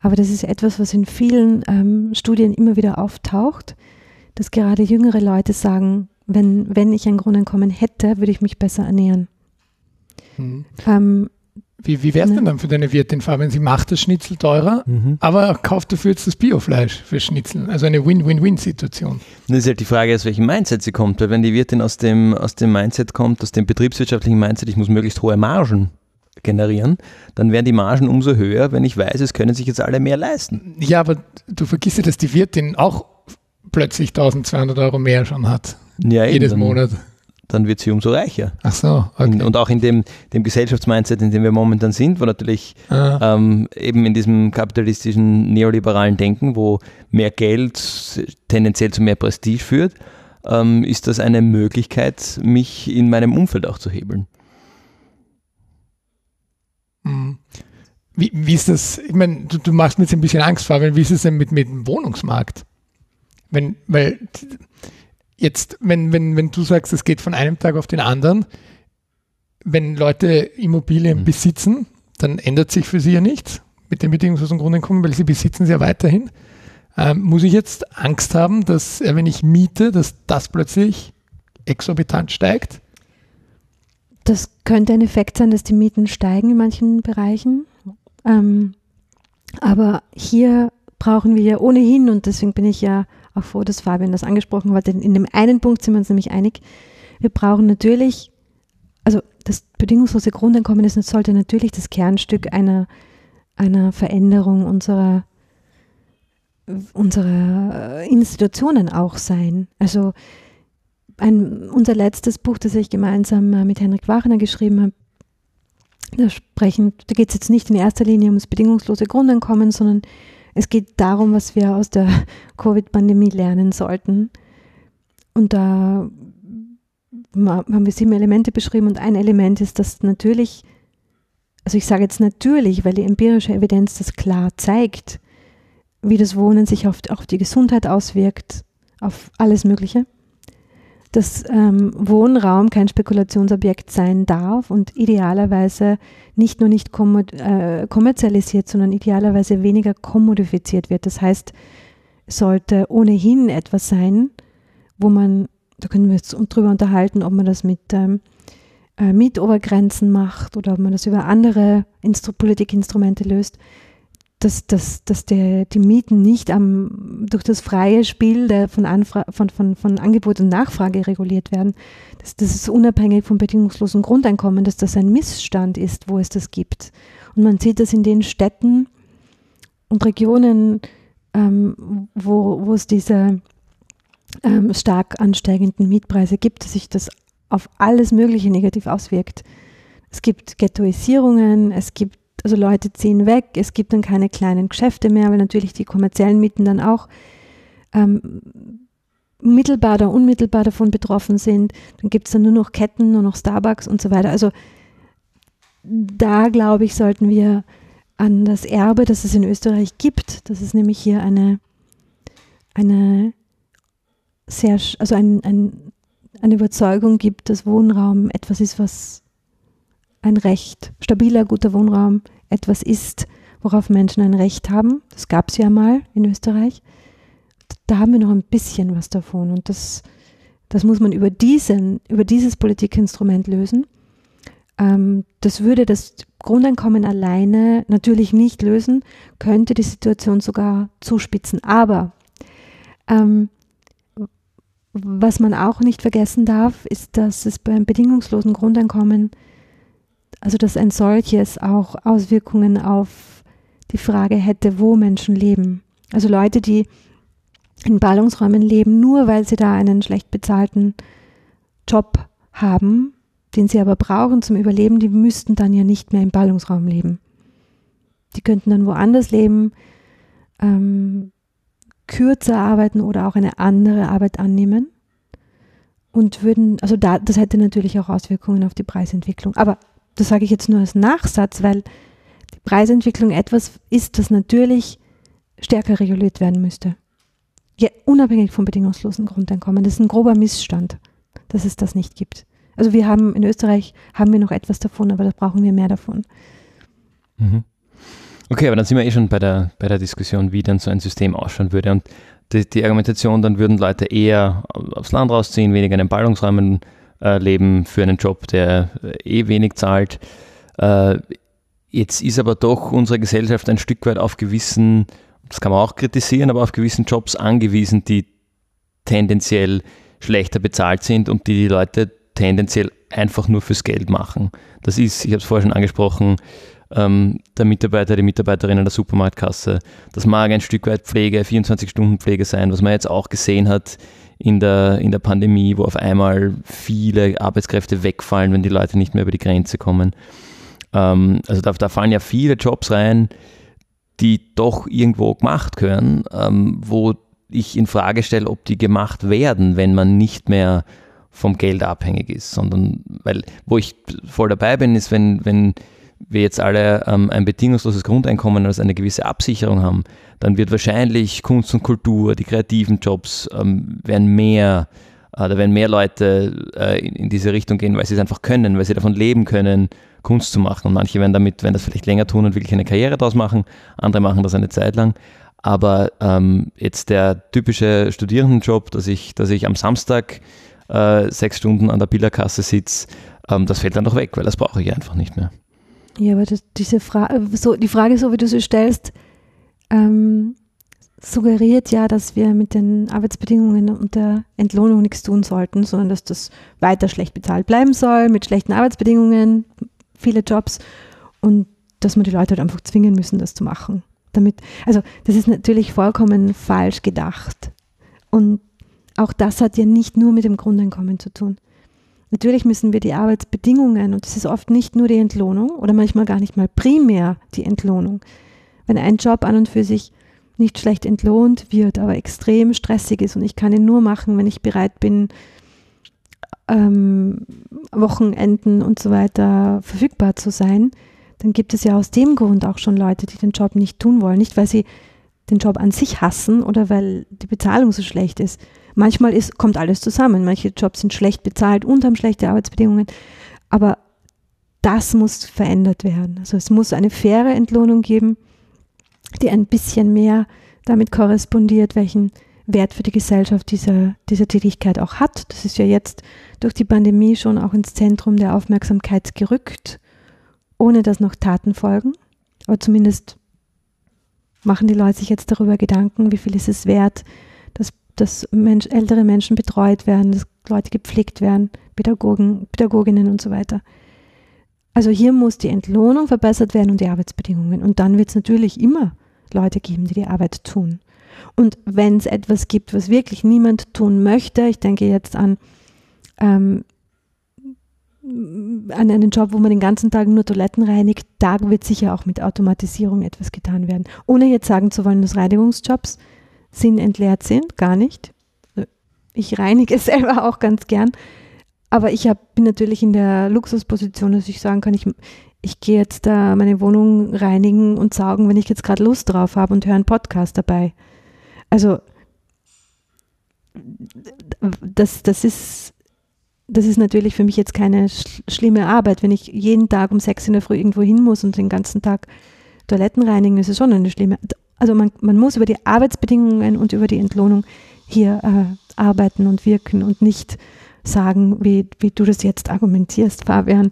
aber das ist etwas, was in vielen ähm, Studien immer wieder auftaucht, dass gerade jüngere Leute sagen, wenn, wenn ich ein Grundeinkommen hätte, würde ich mich besser ernähren. Mhm. Ähm, wie wie wäre es ne? denn dann für deine Wirtin, Fabian? Sie macht das Schnitzel teurer, mhm. aber kauft dafür jetzt das Biofleisch für Schnitzel. Also eine Win-Win-Win-Situation. Das ist halt die Frage, aus welchem Mindset sie kommt. Weil wenn die Wirtin aus dem, aus dem Mindset kommt, aus dem betriebswirtschaftlichen Mindset, ich muss möglichst hohe Margen generieren, dann werden die Margen umso höher, wenn ich weiß, es können sich jetzt alle mehr leisten. Ja, aber du vergisst ja, dass die Wirtin auch plötzlich 1200 Euro mehr schon hat. Ja, jedes Monat dann wird sie umso reicher. Ach so, okay. Und auch in dem, dem Gesellschaftsmindset, in dem wir momentan sind, wo natürlich ah. ähm, eben in diesem kapitalistischen, neoliberalen Denken, wo mehr Geld tendenziell zu mehr Prestige führt, ähm, ist das eine Möglichkeit, mich in meinem Umfeld auch zu hebeln. Mhm. Wie, wie ist das, ich meine, du, du machst mir jetzt ein bisschen Angst, Fabian, wie ist es denn mit, mit dem Wohnungsmarkt? Wenn, weil Jetzt, wenn, wenn, wenn du sagst, es geht von einem Tag auf den anderen, wenn Leute Immobilien mhm. besitzen, dann ändert sich für sie ja nichts mit den bedingungslosen Grundeinkommen, weil sie besitzen sie ja weiterhin. Ähm, muss ich jetzt Angst haben, dass, wenn ich miete, dass das plötzlich exorbitant steigt? Das könnte ein Effekt sein, dass die Mieten steigen in manchen Bereichen. Ähm, aber hier brauchen wir ja ohnehin, und deswegen bin ich ja auch froh, dass Fabian das angesprochen hat, denn in dem einen Punkt sind wir uns nämlich einig. Wir brauchen natürlich, also das bedingungslose Grundeinkommen ist, sollte natürlich das Kernstück einer, einer Veränderung unserer, unserer Institutionen auch sein. Also ein, unser letztes Buch, das ich gemeinsam äh, mit Henrik Wachner geschrieben habe, da da geht es jetzt nicht in erster Linie ums bedingungslose Grundeinkommen, sondern es geht darum, was wir aus der Covid-Pandemie lernen sollten. Und da haben wir sieben Elemente beschrieben und ein Element ist, dass natürlich, also ich sage jetzt natürlich, weil die empirische Evidenz das klar zeigt, wie das Wohnen sich auf, auf die Gesundheit auswirkt, auf alles Mögliche dass ähm, Wohnraum kein Spekulationsobjekt sein darf und idealerweise nicht nur nicht äh, kommerzialisiert, sondern idealerweise weniger kommodifiziert wird. Das heißt, sollte ohnehin etwas sein, wo man, da können wir uns drüber unterhalten, ob man das mit ähm, äh, Mietobergrenzen macht oder ob man das über andere Instru Politikinstrumente löst, dass, dass, dass der, die Mieten nicht am, durch das freie Spiel der von, Anfra von, von, von Angebot und Nachfrage reguliert werden. Das, das ist unabhängig vom bedingungslosen Grundeinkommen, dass das ein Missstand ist, wo es das gibt. Und man sieht das in den Städten und Regionen, ähm, wo, wo es diese ähm, stark ansteigenden Mietpreise gibt, dass sich das auf alles Mögliche negativ auswirkt. Es gibt Ghettoisierungen, es gibt also Leute ziehen weg, es gibt dann keine kleinen Geschäfte mehr, weil natürlich die kommerziellen Mieten dann auch ähm, mittelbar oder unmittelbar davon betroffen sind. Dann gibt es dann nur noch Ketten, nur noch Starbucks und so weiter. Also da glaube ich, sollten wir an das Erbe, das es in Österreich gibt, dass es nämlich hier eine, eine sehr, also ein, ein, eine Überzeugung gibt, dass Wohnraum etwas ist, was ein Recht, stabiler, guter Wohnraum etwas ist, worauf Menschen ein Recht haben. Das gab es ja mal in Österreich. Da haben wir noch ein bisschen was davon und das, das muss man über, diesen, über dieses Politikinstrument lösen. Ähm, das würde das Grundeinkommen alleine natürlich nicht lösen, könnte die Situation sogar zuspitzen. Aber ähm, was man auch nicht vergessen darf, ist, dass es beim bedingungslosen Grundeinkommen, also dass ein solches auch Auswirkungen auf die Frage hätte, wo Menschen leben. Also Leute, die in Ballungsräumen leben, nur weil sie da einen schlecht bezahlten Job haben, den sie aber brauchen zum Überleben, die müssten dann ja nicht mehr im Ballungsraum leben. Die könnten dann woanders leben, ähm, kürzer arbeiten oder auch eine andere Arbeit annehmen und würden, also da, das hätte natürlich auch Auswirkungen auf die Preisentwicklung. Aber das sage ich jetzt nur als Nachsatz, weil die Preisentwicklung etwas ist, das natürlich stärker reguliert werden müsste. Ja, unabhängig vom bedingungslosen Grundeinkommen. Das ist ein grober Missstand, dass es das nicht gibt. Also wir haben in Österreich haben wir noch etwas davon, aber da brauchen wir mehr davon. Mhm. Okay, aber dann sind wir eh schon bei der, bei der Diskussion, wie dann so ein System ausschauen würde. Und die, die Argumentation, dann würden Leute eher aufs Land rausziehen, weniger in den Ballungsräumen äh, leben für einen Job, der äh, eh wenig zahlt. Äh, jetzt ist aber doch unsere Gesellschaft ein Stück weit auf gewissen, das kann man auch kritisieren, aber auf gewissen Jobs angewiesen, die tendenziell schlechter bezahlt sind und die die Leute tendenziell einfach nur fürs Geld machen. Das ist, ich habe es vorher schon angesprochen, ähm, der Mitarbeiter, die Mitarbeiterin an der Supermarktkasse. Das mag ein Stück weit Pflege, 24-Stunden-Pflege sein, was man jetzt auch gesehen hat in der, in der Pandemie, wo auf einmal viele Arbeitskräfte wegfallen, wenn die Leute nicht mehr über die Grenze kommen. Ähm, also da, da, fallen ja viele Jobs rein, die doch irgendwo gemacht gehören, ähm, wo ich in Frage stelle, ob die gemacht werden, wenn man nicht mehr vom Geld abhängig ist, sondern weil, wo ich voll dabei bin, ist, wenn, wenn wir jetzt alle ähm, ein bedingungsloses Grundeinkommen als eine gewisse Absicherung haben, dann wird wahrscheinlich Kunst und Kultur, die kreativen Jobs ähm, werden mehr, äh, da werden mehr Leute äh, in, in, diese Richtung gehen, weil sie es einfach können, weil sie davon leben können, Kunst zu machen. Und manche werden damit, werden das vielleicht länger tun und wirklich eine Karriere daraus machen, andere machen das eine Zeit lang. Aber ähm, jetzt der typische Studierendenjob, dass ich, dass ich am Samstag äh, sechs Stunden an der Billerkasse sitze, ähm, das fällt dann doch weg, weil das brauche ich einfach nicht mehr. Ja, aber das, diese Frage, so, die Frage, so wie du sie stellst, ähm, suggeriert ja, dass wir mit den Arbeitsbedingungen und der Entlohnung nichts tun sollten, sondern dass das weiter schlecht bezahlt bleiben soll, mit schlechten Arbeitsbedingungen, viele Jobs und dass man die Leute halt einfach zwingen müssen, das zu machen. Damit, also das ist natürlich vollkommen falsch gedacht. Und auch das hat ja nicht nur mit dem Grundeinkommen zu tun. Natürlich müssen wir die Arbeitsbedingungen, und das ist oft nicht nur die Entlohnung oder manchmal gar nicht mal primär die Entlohnung. Wenn ein Job an und für sich nicht schlecht entlohnt wird, aber extrem stressig ist und ich kann ihn nur machen, wenn ich bereit bin, ähm, Wochenenden und so weiter verfügbar zu sein, dann gibt es ja aus dem Grund auch schon Leute, die den Job nicht tun wollen. Nicht, weil sie den Job an sich hassen oder weil die Bezahlung so schlecht ist, Manchmal ist, kommt alles zusammen. Manche Jobs sind schlecht bezahlt und haben schlechte Arbeitsbedingungen. Aber das muss verändert werden. Also es muss eine faire Entlohnung geben, die ein bisschen mehr damit korrespondiert, welchen Wert für die Gesellschaft diese, diese Tätigkeit auch hat. Das ist ja jetzt durch die Pandemie schon auch ins Zentrum der Aufmerksamkeit gerückt, ohne dass noch Taten folgen. Aber zumindest machen die Leute sich jetzt darüber Gedanken, wie viel ist es wert, dass Mensch, ältere Menschen betreut werden, dass Leute gepflegt werden, Pädagogen, Pädagoginnen und so weiter. Also hier muss die Entlohnung verbessert werden und die Arbeitsbedingungen. Und dann wird es natürlich immer Leute geben, die die Arbeit tun. Und wenn es etwas gibt, was wirklich niemand tun möchte, ich denke jetzt an, ähm, an einen Job, wo man den ganzen Tag nur Toiletten reinigt, da wird sicher auch mit Automatisierung etwas getan werden. Ohne jetzt sagen zu wollen, dass Reinigungsjobs sinnentleert sind, gar nicht. Ich reinige selber auch ganz gern, aber ich hab, bin natürlich in der Luxusposition, dass ich sagen kann, ich, ich gehe jetzt da meine Wohnung reinigen und saugen, wenn ich jetzt gerade Lust drauf habe und höre einen Podcast dabei. Also das, das ist das ist natürlich für mich jetzt keine sch schlimme Arbeit. Wenn ich jeden Tag um sechs in der Früh irgendwo hin muss und den ganzen Tag Toiletten reinigen, ist es schon eine schlimme. Also man, man muss über die Arbeitsbedingungen und über die Entlohnung hier äh, arbeiten und wirken und nicht sagen, wie, wie du das jetzt argumentierst, Fabian.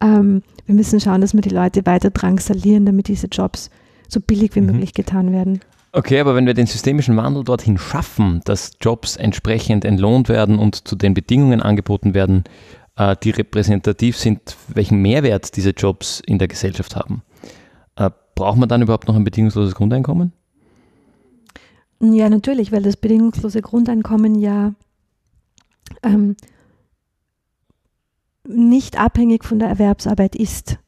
Ähm, wir müssen schauen, dass wir die Leute weiter drangsalieren, damit diese Jobs so billig wie mhm. möglich getan werden. Okay, aber wenn wir den systemischen Wandel dorthin schaffen, dass Jobs entsprechend entlohnt werden und zu den Bedingungen angeboten werden, äh, die repräsentativ sind, welchen Mehrwert diese Jobs in der Gesellschaft haben, braucht man dann überhaupt noch ein bedingungsloses Grundeinkommen? Ja, natürlich, weil das bedingungslose Grundeinkommen ja ähm, nicht abhängig von der Erwerbsarbeit ist.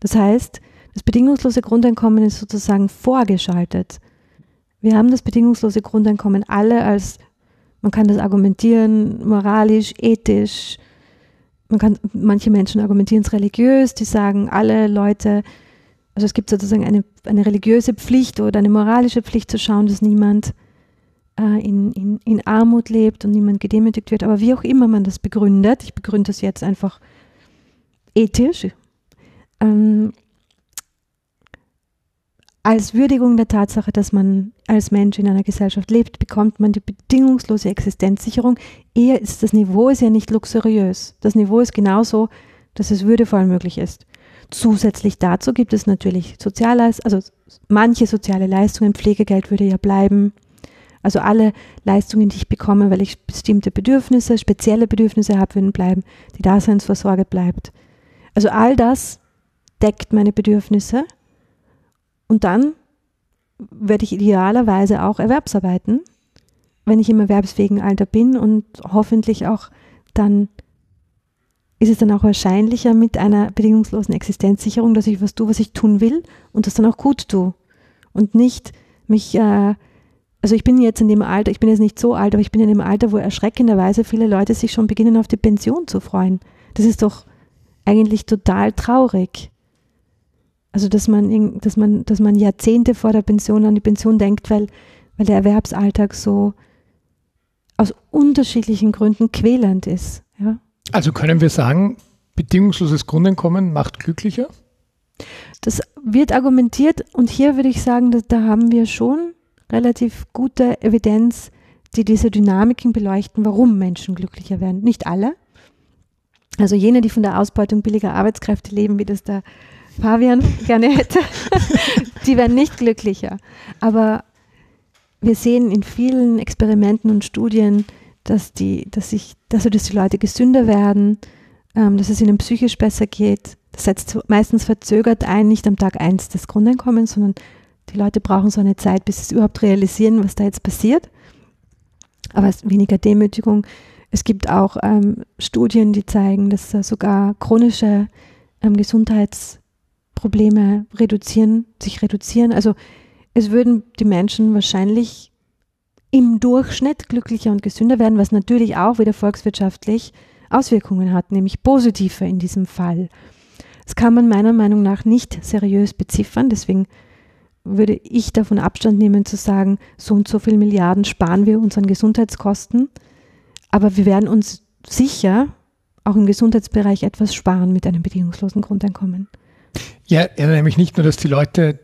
Das heißt, das bedingungslose Grundeinkommen ist sozusagen vorgeschaltet. Wir haben das bedingungslose Grundeinkommen alle als, man kann das argumentieren, moralisch, ethisch. Man kann, manche Menschen argumentieren es religiös, die sagen, alle Leute, also es gibt sozusagen eine, eine religiöse Pflicht oder eine moralische Pflicht zu schauen, dass niemand äh, in, in, in Armut lebt und niemand gedemütigt wird. Aber wie auch immer man das begründet, ich begründe das jetzt einfach ethisch, ähm, als Würdigung der Tatsache, dass man als Mensch in einer Gesellschaft lebt, bekommt man die bedingungslose Existenzsicherung. Eher ist das Niveau ist ja nicht luxuriös. Das Niveau ist genauso, dass es würdevoll möglich ist. Zusätzlich dazu gibt es natürlich Sozialleistungen, also manche soziale Leistungen, Pflegegeld würde ja bleiben. Also alle Leistungen, die ich bekomme, weil ich bestimmte Bedürfnisse, spezielle Bedürfnisse habe, würden bleiben. Die Daseinsvorsorge bleibt. Also all das deckt meine Bedürfnisse und dann werde ich idealerweise auch Erwerbsarbeiten, wenn ich im erwerbsfähigen Alter bin und hoffentlich auch dann ist es dann auch wahrscheinlicher mit einer bedingungslosen Existenzsicherung, dass ich was tue, was ich tun will und das dann auch gut tue und nicht mich, äh, also ich bin jetzt in dem Alter, ich bin jetzt nicht so alt, aber ich bin in dem Alter, wo erschreckenderweise viele Leute sich schon beginnen auf die Pension zu freuen. Das ist doch eigentlich total traurig. Also dass man, dass man, dass man Jahrzehnte vor der Pension an die Pension denkt, weil, weil der Erwerbsalltag so aus unterschiedlichen Gründen quälend ist. Also können wir sagen, bedingungsloses Grundeinkommen macht glücklicher? Das wird argumentiert und hier würde ich sagen, dass, da haben wir schon relativ gute Evidenz, die diese Dynamiken beleuchten, warum Menschen glücklicher werden. Nicht alle. Also jene, die von der Ausbeutung billiger Arbeitskräfte leben, wie das der Fabian gerne hätte, die werden nicht glücklicher. Aber wir sehen in vielen Experimenten und Studien, dass die, dass sich, dass, dass die Leute gesünder werden, ähm, dass es ihnen psychisch besser geht. Das setzt meistens verzögert ein, nicht am Tag eins des Grundeinkommens, sondern die Leute brauchen so eine Zeit, bis sie überhaupt realisieren, was da jetzt passiert. Aber es ist weniger Demütigung. Es gibt auch ähm, Studien, die zeigen, dass äh, sogar chronische ähm, Gesundheits- Probleme reduzieren, sich reduzieren. Also es würden die Menschen wahrscheinlich im Durchschnitt glücklicher und gesünder werden, was natürlich auch wieder volkswirtschaftlich Auswirkungen hat, nämlich positive in diesem Fall. Das kann man meiner Meinung nach nicht seriös beziffern, deswegen würde ich davon Abstand nehmen zu sagen, so und so viele Milliarden sparen wir unseren Gesundheitskosten, aber wir werden uns sicher auch im Gesundheitsbereich etwas sparen mit einem bedingungslosen Grundeinkommen. Ja, nämlich nicht nur, dass die Leute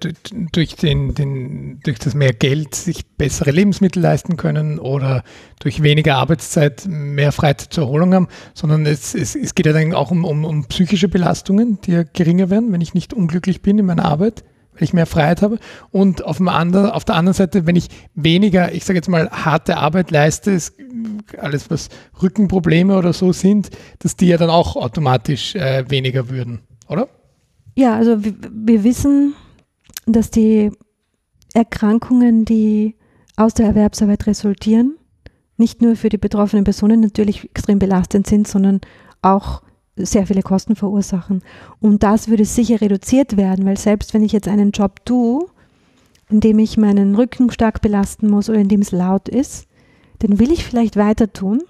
durch, den, den, durch das mehr Geld sich bessere Lebensmittel leisten können oder durch weniger Arbeitszeit mehr Freizeit zur Erholung haben, sondern es, es, es geht ja dann auch um, um, um psychische Belastungen, die ja geringer werden, wenn ich nicht unglücklich bin in meiner Arbeit, weil ich mehr Freiheit habe. Und auf, dem anderen, auf der anderen Seite, wenn ich weniger, ich sage jetzt mal, harte Arbeit leiste, ist alles was Rückenprobleme oder so sind, dass die ja dann auch automatisch äh, weniger würden, oder? Ja, also wir, wir wissen, dass die Erkrankungen, die aus der Erwerbsarbeit resultieren, nicht nur für die betroffenen Personen natürlich extrem belastend sind, sondern auch sehr viele Kosten verursachen. Und das würde sicher reduziert werden, weil selbst wenn ich jetzt einen Job tue, in dem ich meinen Rücken stark belasten muss oder in dem es laut ist, dann will ich vielleicht weiter tun.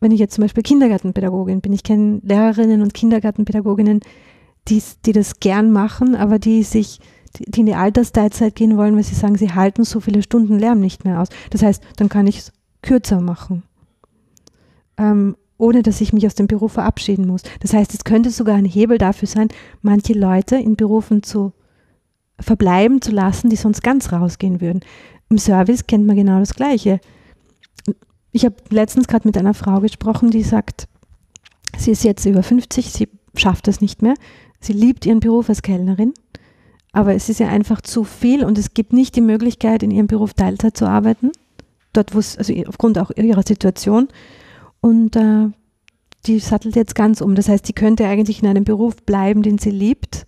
Wenn ich jetzt zum Beispiel Kindergartenpädagogin bin, ich kenne Lehrerinnen und Kindergartenpädagoginnen, die, die das gern machen, aber die sich, die in die Altersteilzeit gehen wollen, weil sie sagen, sie halten so viele Stunden Lärm nicht mehr aus. Das heißt, dann kann ich es kürzer machen. Ähm, ohne dass ich mich aus dem Beruf verabschieden muss. Das heißt, es könnte sogar ein Hebel dafür sein, manche Leute in Berufen zu verbleiben zu lassen, die sonst ganz rausgehen würden. Im Service kennt man genau das Gleiche. Ich habe letztens gerade mit einer Frau gesprochen, die sagt, sie ist jetzt über 50, sie schafft das nicht mehr. Sie liebt ihren Beruf als Kellnerin, aber es ist ja einfach zu viel und es gibt nicht die Möglichkeit, in ihrem Beruf Teilzeit zu arbeiten. Dort, wo es, also aufgrund auch ihrer Situation. Und äh, die sattelt jetzt ganz um. Das heißt, sie könnte eigentlich in einem Beruf bleiben, den sie liebt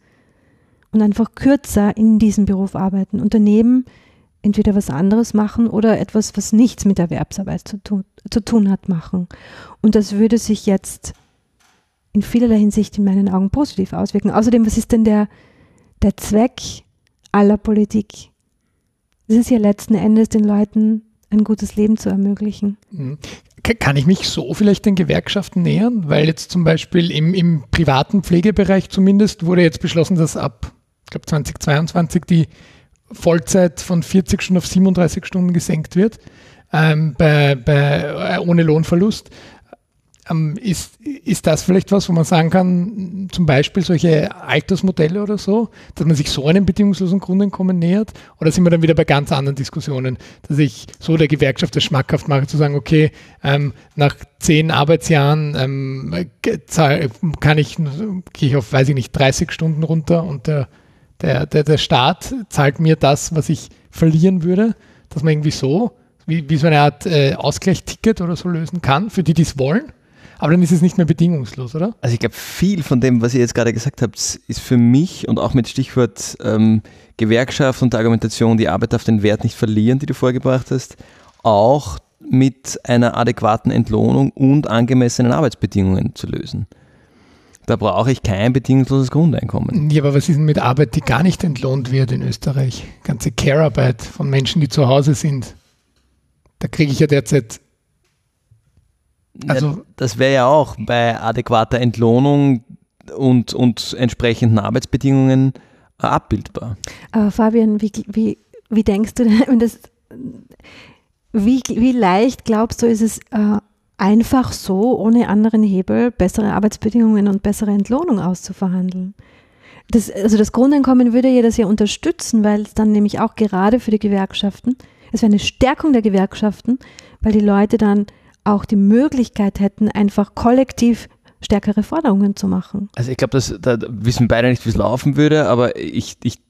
und einfach kürzer in diesem Beruf arbeiten und daneben entweder was anderes machen oder etwas, was nichts mit Erwerbsarbeit zu tun, zu tun hat, machen. Und das würde sich jetzt in vielerlei Hinsicht in meinen Augen positiv auswirken. Außerdem, was ist denn der, der Zweck aller Politik? Es ist ja letzten Endes den Leuten ein gutes Leben zu ermöglichen. Mhm. Kann ich mich so vielleicht den Gewerkschaften nähern? Weil jetzt zum Beispiel im, im privaten Pflegebereich zumindest wurde jetzt beschlossen, dass ab, ich glaube 2022 die Vollzeit von 40 Stunden auf 37 Stunden gesenkt wird, ähm, bei, bei, äh, ohne Lohnverlust. Ähm, ist, ist das vielleicht was, wo man sagen kann, zum Beispiel solche Altersmodelle oder so, dass man sich so einem bedingungslosen Grundeinkommen nähert? Oder sind wir dann wieder bei ganz anderen Diskussionen, dass ich so der Gewerkschaft das schmackhaft mache, zu sagen, okay, ähm, nach zehn Arbeitsjahren ähm, kann ich, gehe ich auf, weiß ich nicht, 30 Stunden runter und der, der, der, der Staat zahlt mir das, was ich verlieren würde, dass man irgendwie so, wie, wie so eine Art äh, Ausgleichsticket oder so lösen kann, für die, die es wollen? Aber dann ist es nicht mehr bedingungslos, oder? Also ich glaube, viel von dem, was ihr jetzt gerade gesagt habt, ist für mich und auch mit Stichwort ähm, Gewerkschaft und der Argumentation, die Arbeit darf den Wert nicht verlieren, die du vorgebracht hast, auch mit einer adäquaten Entlohnung und angemessenen Arbeitsbedingungen zu lösen. Da brauche ich kein bedingungsloses Grundeinkommen. Ja, aber was ist denn mit Arbeit, die gar nicht entlohnt wird in Österreich? Ganze Care-Arbeit von Menschen, die zu Hause sind. Da kriege ich ja derzeit also, ja, das wäre ja auch bei adäquater Entlohnung und, und entsprechenden Arbeitsbedingungen abbildbar. Aber Fabian, wie, wie, wie denkst du denn, das, wie, wie leicht glaubst du, ist es äh, einfach so, ohne anderen Hebel, bessere Arbeitsbedingungen und bessere Entlohnung auszuverhandeln? Das, also das Grundeinkommen würde ja das ja unterstützen, weil es dann nämlich auch gerade für die Gewerkschaften, es wäre eine Stärkung der Gewerkschaften, weil die Leute dann auch die Möglichkeit hätten, einfach kollektiv stärkere Forderungen zu machen. Also ich glaube, da wissen beide nicht, wie es laufen würde, aber ich, ich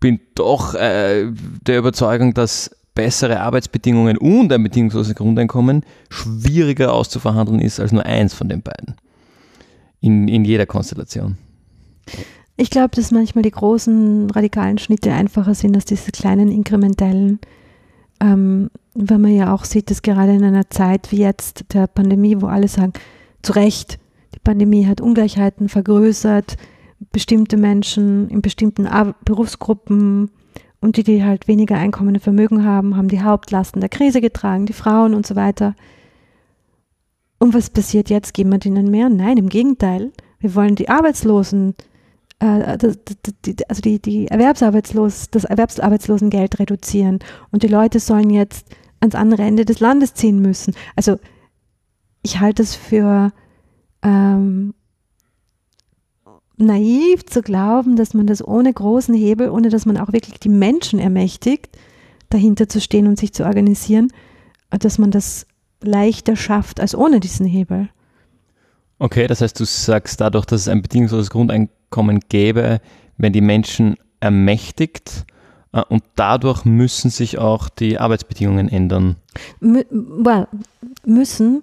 bin doch äh, der Überzeugung, dass bessere Arbeitsbedingungen und ein bedingungsloses Grundeinkommen schwieriger auszuverhandeln ist als nur eins von den beiden. In, in jeder Konstellation. Ich glaube, dass manchmal die großen radikalen Schnitte einfacher sind als diese kleinen inkrementellen ähm, weil man ja auch sieht, dass gerade in einer Zeit wie jetzt der Pandemie, wo alle sagen, zu Recht, die Pandemie hat Ungleichheiten vergrößert, bestimmte Menschen in bestimmten Berufsgruppen und die, die halt weniger Einkommen und Vermögen haben, haben die Hauptlasten der Krise getragen, die Frauen und so weiter. Und was passiert jetzt? Geben wir denen mehr? Nein, im Gegenteil. Wir wollen die Arbeitslosen äh, also die, die Erwerbsarbeitslos, das Erwerbsarbeitslosengeld reduzieren und die Leute sollen jetzt ans andere Ende des Landes ziehen müssen. Also ich halte es für ähm, naiv zu glauben, dass man das ohne großen Hebel, ohne dass man auch wirklich die Menschen ermächtigt, dahinter zu stehen und sich zu organisieren, dass man das leichter schafft als ohne diesen Hebel. Okay, das heißt, du sagst dadurch, dass es ein bedingungsloses Grundeinkommen gäbe, wenn die Menschen ermächtigt und dadurch müssen sich auch die Arbeitsbedingungen ändern. well, müssen.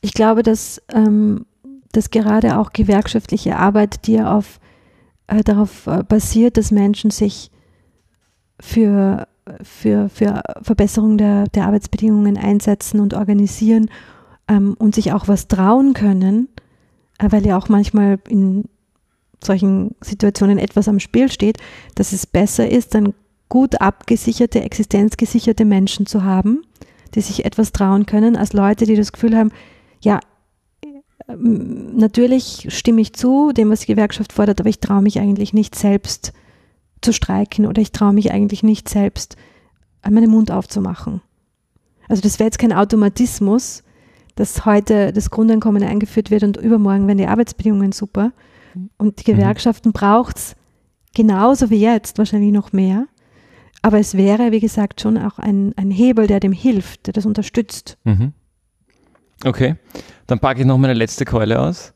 Ich glaube, dass, ähm, dass gerade auch gewerkschaftliche Arbeit, die ja auf, äh, darauf äh, basiert, dass Menschen sich für, für, für Verbesserung der, der Arbeitsbedingungen einsetzen und organisieren ähm, und sich auch was trauen können, äh, weil ja auch manchmal in solchen Situationen etwas am Spiel steht, dass es besser ist, dann gut abgesicherte, existenzgesicherte Menschen zu haben, die sich etwas trauen können, als Leute, die das Gefühl haben, ja, ähm, natürlich stimme ich zu, dem, was die Gewerkschaft fordert, aber ich traue mich eigentlich nicht selbst zu streiken oder ich traue mich eigentlich nicht selbst, meinen Mund aufzumachen. Also das wäre jetzt kein Automatismus, dass heute das Grundeinkommen eingeführt wird und übermorgen werden die Arbeitsbedingungen super. Und die mhm. Gewerkschaften mhm. braucht es genauso wie jetzt, wahrscheinlich noch mehr. Aber es wäre, wie gesagt, schon auch ein, ein Hebel, der dem hilft, der das unterstützt. Mhm. Okay, dann packe ich noch meine letzte Keule aus,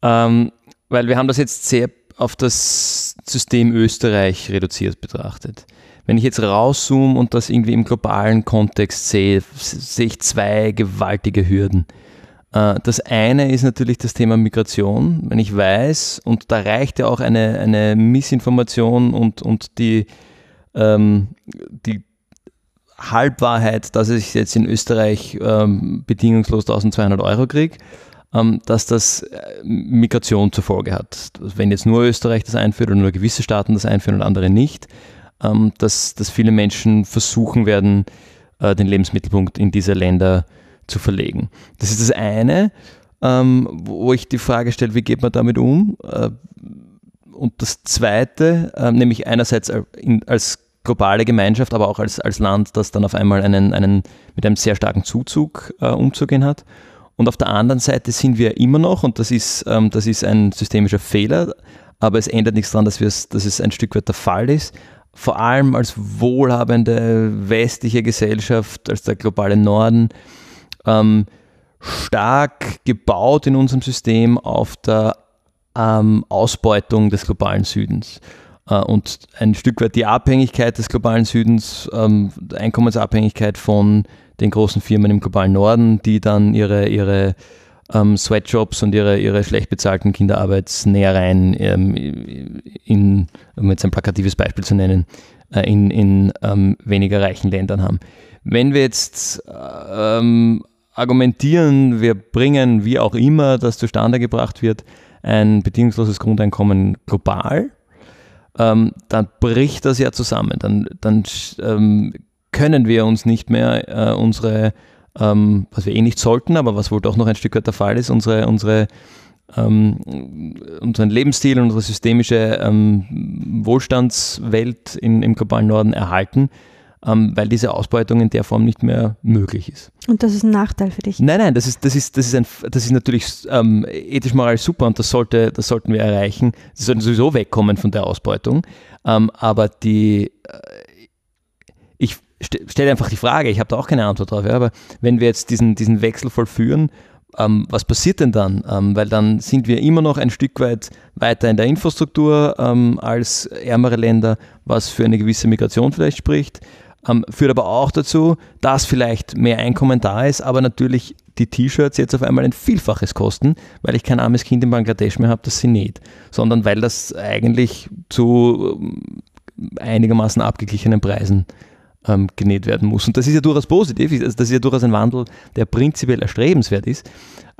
ähm, weil wir haben das jetzt sehr auf das System Österreich reduziert betrachtet. Wenn ich jetzt rauszoome und das irgendwie im globalen Kontext sehe, sehe ich zwei gewaltige Hürden. Äh, das eine ist natürlich das Thema Migration. Wenn ich weiß, und da reicht ja auch eine, eine Missinformation und, und die, ähm, die Halbwahrheit, dass ich jetzt in Österreich ähm, bedingungslos 1200 Euro kriege, ähm, dass das äh, Migration zur Folge hat. Wenn jetzt nur Österreich das einführt oder nur gewisse Staaten das einführen und andere nicht, ähm, dass, dass viele Menschen versuchen werden, äh, den Lebensmittelpunkt in diese Länder zu verlegen. Das ist das eine, ähm, wo ich die Frage stelle, wie geht man damit um? Äh, und das zweite, äh, nämlich einerseits als globale Gemeinschaft, aber auch als, als Land, das dann auf einmal einen, einen mit einem sehr starken Zuzug äh, umzugehen hat. Und auf der anderen Seite sind wir immer noch, und das ist, ähm, das ist ein systemischer Fehler, aber es ändert nichts daran, dass, dass es ein Stück weit der Fall ist, vor allem als wohlhabende westliche Gesellschaft, als der globale Norden, ähm, stark gebaut in unserem System auf der ähm, Ausbeutung des globalen Südens. Äh, und ein Stück weit die Abhängigkeit des globalen Südens, ähm, Einkommensabhängigkeit von den großen Firmen im globalen Norden, die dann ihre, ihre ähm, Sweatshops und ihre, ihre schlecht bezahlten Kinderarbeitsnähereien ähm, in, um jetzt ein plakatives Beispiel zu nennen, äh, in, in ähm, weniger reichen Ländern haben. Wenn wir jetzt ähm, argumentieren, wir bringen, wie auch immer das zustande gebracht wird, ein bedingungsloses Grundeinkommen global, ähm, dann bricht das ja zusammen. Dann, dann ähm, können wir uns nicht mehr äh, unsere, ähm, was wir eh nicht sollten, aber was wohl doch noch ein Stück weit der Fall ist, unsere, unsere ähm, unseren Lebensstil, unsere systemische ähm, Wohlstandswelt in, im globalen Norden erhalten, ähm, weil diese Ausbeutung in der Form nicht mehr möglich ist. Und das ist ein Nachteil für dich? Nein, nein, das ist, das ist, das ist, ein, das ist natürlich ähm, ethisch moralisch super und das, sollte, das sollten wir erreichen. Sie sollten sowieso wegkommen von der Ausbeutung. Ähm, aber die, äh, ich stelle einfach die Frage, ich habe da auch keine Antwort drauf, ja, aber wenn wir jetzt diesen, diesen Wechsel vollführen, ähm, was passiert denn dann? Ähm, weil dann sind wir immer noch ein Stück weit weiter in der Infrastruktur ähm, als ärmere Länder, was für eine gewisse Migration vielleicht spricht. Ähm, führt aber auch dazu, dass vielleicht mehr Einkommen da ist, aber natürlich die T-Shirts jetzt auf einmal ein Vielfaches kosten, weil ich kein armes Kind in Bangladesch mehr habe, das sie näht, sondern weil das eigentlich zu ähm, einigermaßen abgeglichenen Preisen ähm, genäht werden muss. Und das ist ja durchaus positiv, also das ist ja durchaus ein Wandel, der prinzipiell erstrebenswert ist.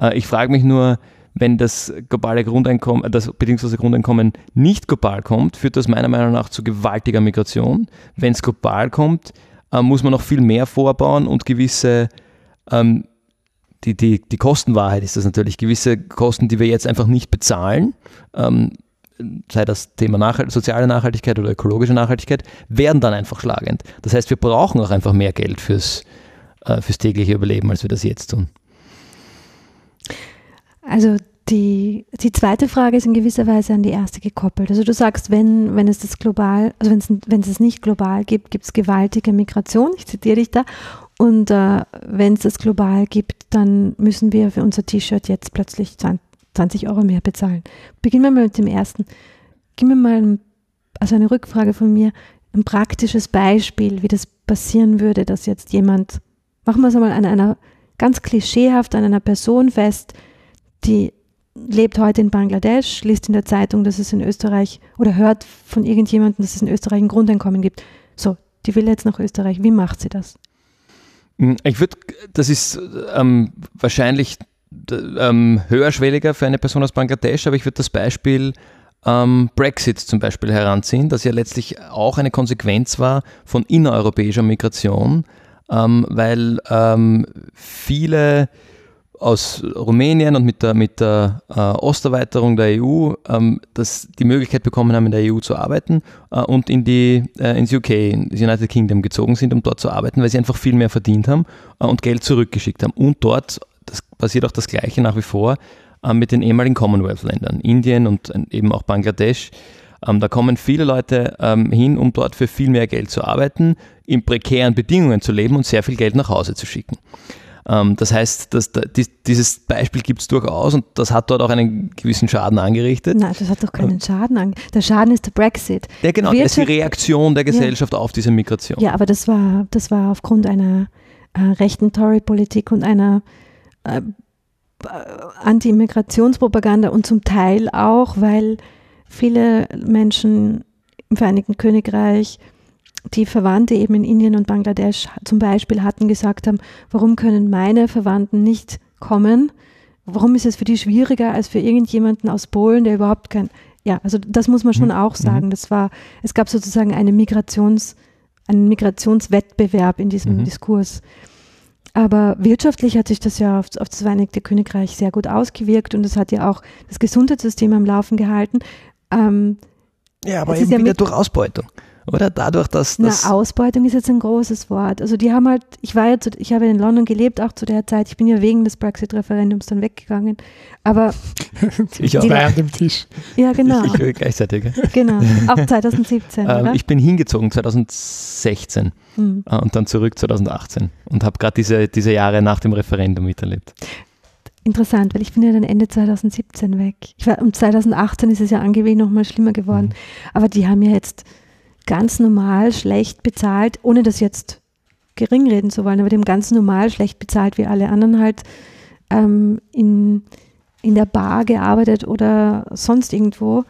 Äh, ich frage mich nur, wenn das globale Grundeinkommen, äh, das bedingungslose Grundeinkommen nicht global kommt, führt das meiner Meinung nach zu gewaltiger Migration. Wenn es global kommt, äh, muss man noch viel mehr vorbauen und gewisse, ähm, die, die, die Kostenwahrheit ist das natürlich, gewisse Kosten, die wir jetzt einfach nicht bezahlen, ähm, sei das Thema Nachhalt soziale Nachhaltigkeit oder ökologische Nachhaltigkeit, werden dann einfach schlagend. Das heißt, wir brauchen auch einfach mehr Geld fürs, äh, fürs tägliche Überleben, als wir das jetzt tun. Also die, die zweite Frage ist in gewisser Weise an die erste gekoppelt. Also du sagst, wenn, wenn es das global, also wenn es, wenn es nicht global gibt, gibt es gewaltige Migration, ich zitiere dich da, und äh, wenn es das global gibt, dann müssen wir für unser T-Shirt jetzt plötzlich 20 Euro mehr bezahlen. Beginnen wir mal mit dem ersten. Gib mir mal, also eine Rückfrage von mir, ein praktisches Beispiel, wie das passieren würde, dass jetzt jemand, machen wir es einmal an einer ganz klischeehaft an einer Person fest, die lebt heute in Bangladesch, liest in der Zeitung, dass es in Österreich oder hört von irgendjemandem, dass es in Österreich ein Grundeinkommen gibt. So, die will jetzt nach Österreich. Wie macht sie das? Hm, ich würde, das ist ähm, wahrscheinlich ähm, höherschwelliger für eine Person aus Bangladesch, aber ich würde das Beispiel ähm, Brexit zum Beispiel heranziehen, das ja letztlich auch eine Konsequenz war von innereuropäischer Migration, ähm, weil ähm, viele aus Rumänien und mit der, mit der äh, Osterweiterung der EU ähm, das, die Möglichkeit bekommen haben, in der EU zu arbeiten äh, und in die, äh, ins UK, ins United Kingdom gezogen sind, um dort zu arbeiten, weil sie einfach viel mehr verdient haben äh, und Geld zurückgeschickt haben. Und dort, das passiert auch das Gleiche nach wie vor, äh, mit den ehemaligen Commonwealth-Ländern, Indien und äh, eben auch Bangladesch. Ähm, da kommen viele Leute ähm, hin, um dort für viel mehr Geld zu arbeiten, in prekären Bedingungen zu leben und sehr viel Geld nach Hause zu schicken. Ähm, das heißt, dass, dieses Beispiel gibt es durchaus und das hat dort auch einen gewissen Schaden angerichtet. Nein, das hat doch keinen Schaden angerichtet. Der Schaden ist der Brexit. Ja, genau, das ist die Reaktion der Gesellschaft ja. auf diese Migration. Ja, aber das war, das war aufgrund einer äh, rechten Tory-Politik und einer äh, Anti-Immigrationspropaganda und zum Teil auch, weil viele Menschen im Vereinigten Königreich die Verwandte eben in Indien und Bangladesch zum Beispiel hatten, gesagt haben, warum können meine Verwandten nicht kommen? Warum ist es für die schwieriger als für irgendjemanden aus Polen, der überhaupt kein, ja, also das muss man schon mhm. auch sagen. Mhm. Das war, es gab sozusagen eine Migrations, einen Migrationswettbewerb in diesem mhm. Diskurs. Aber wirtschaftlich hat sich das ja auf, auf, das Vereinigte Königreich sehr gut ausgewirkt und es hat ja auch das Gesundheitssystem am Laufen gehalten. Ähm, ja, aber eben ja wieder durch Ausbeutung oder? Dadurch, dass das. Na, Ausbeutung ist jetzt ein großes Wort. Also die haben halt, ich war ja zu, ich habe in London gelebt, auch zu der Zeit. Ich bin ja wegen des Brexit-Referendums dann weggegangen. Aber. ich auch. Zwei an dem Tisch. Ja, genau. Ich, ich gleichzeitig. Genau. Auch 2017. ähm, oder? Ich bin hingezogen 2016 hm. Äh, und dann zurück 2018 und habe gerade diese, diese Jahre nach dem Referendum miterlebt interessant, weil ich bin ja dann Ende 2017 weg. Ich war, und 2018 ist es ja angeblich nochmal schlimmer geworden. Mhm. Aber die haben ja jetzt ganz normal schlecht bezahlt, ohne das jetzt gering reden zu wollen, aber dem ganz normal schlecht bezahlt, wie alle anderen halt ähm, in, in der Bar gearbeitet oder sonst irgendwo.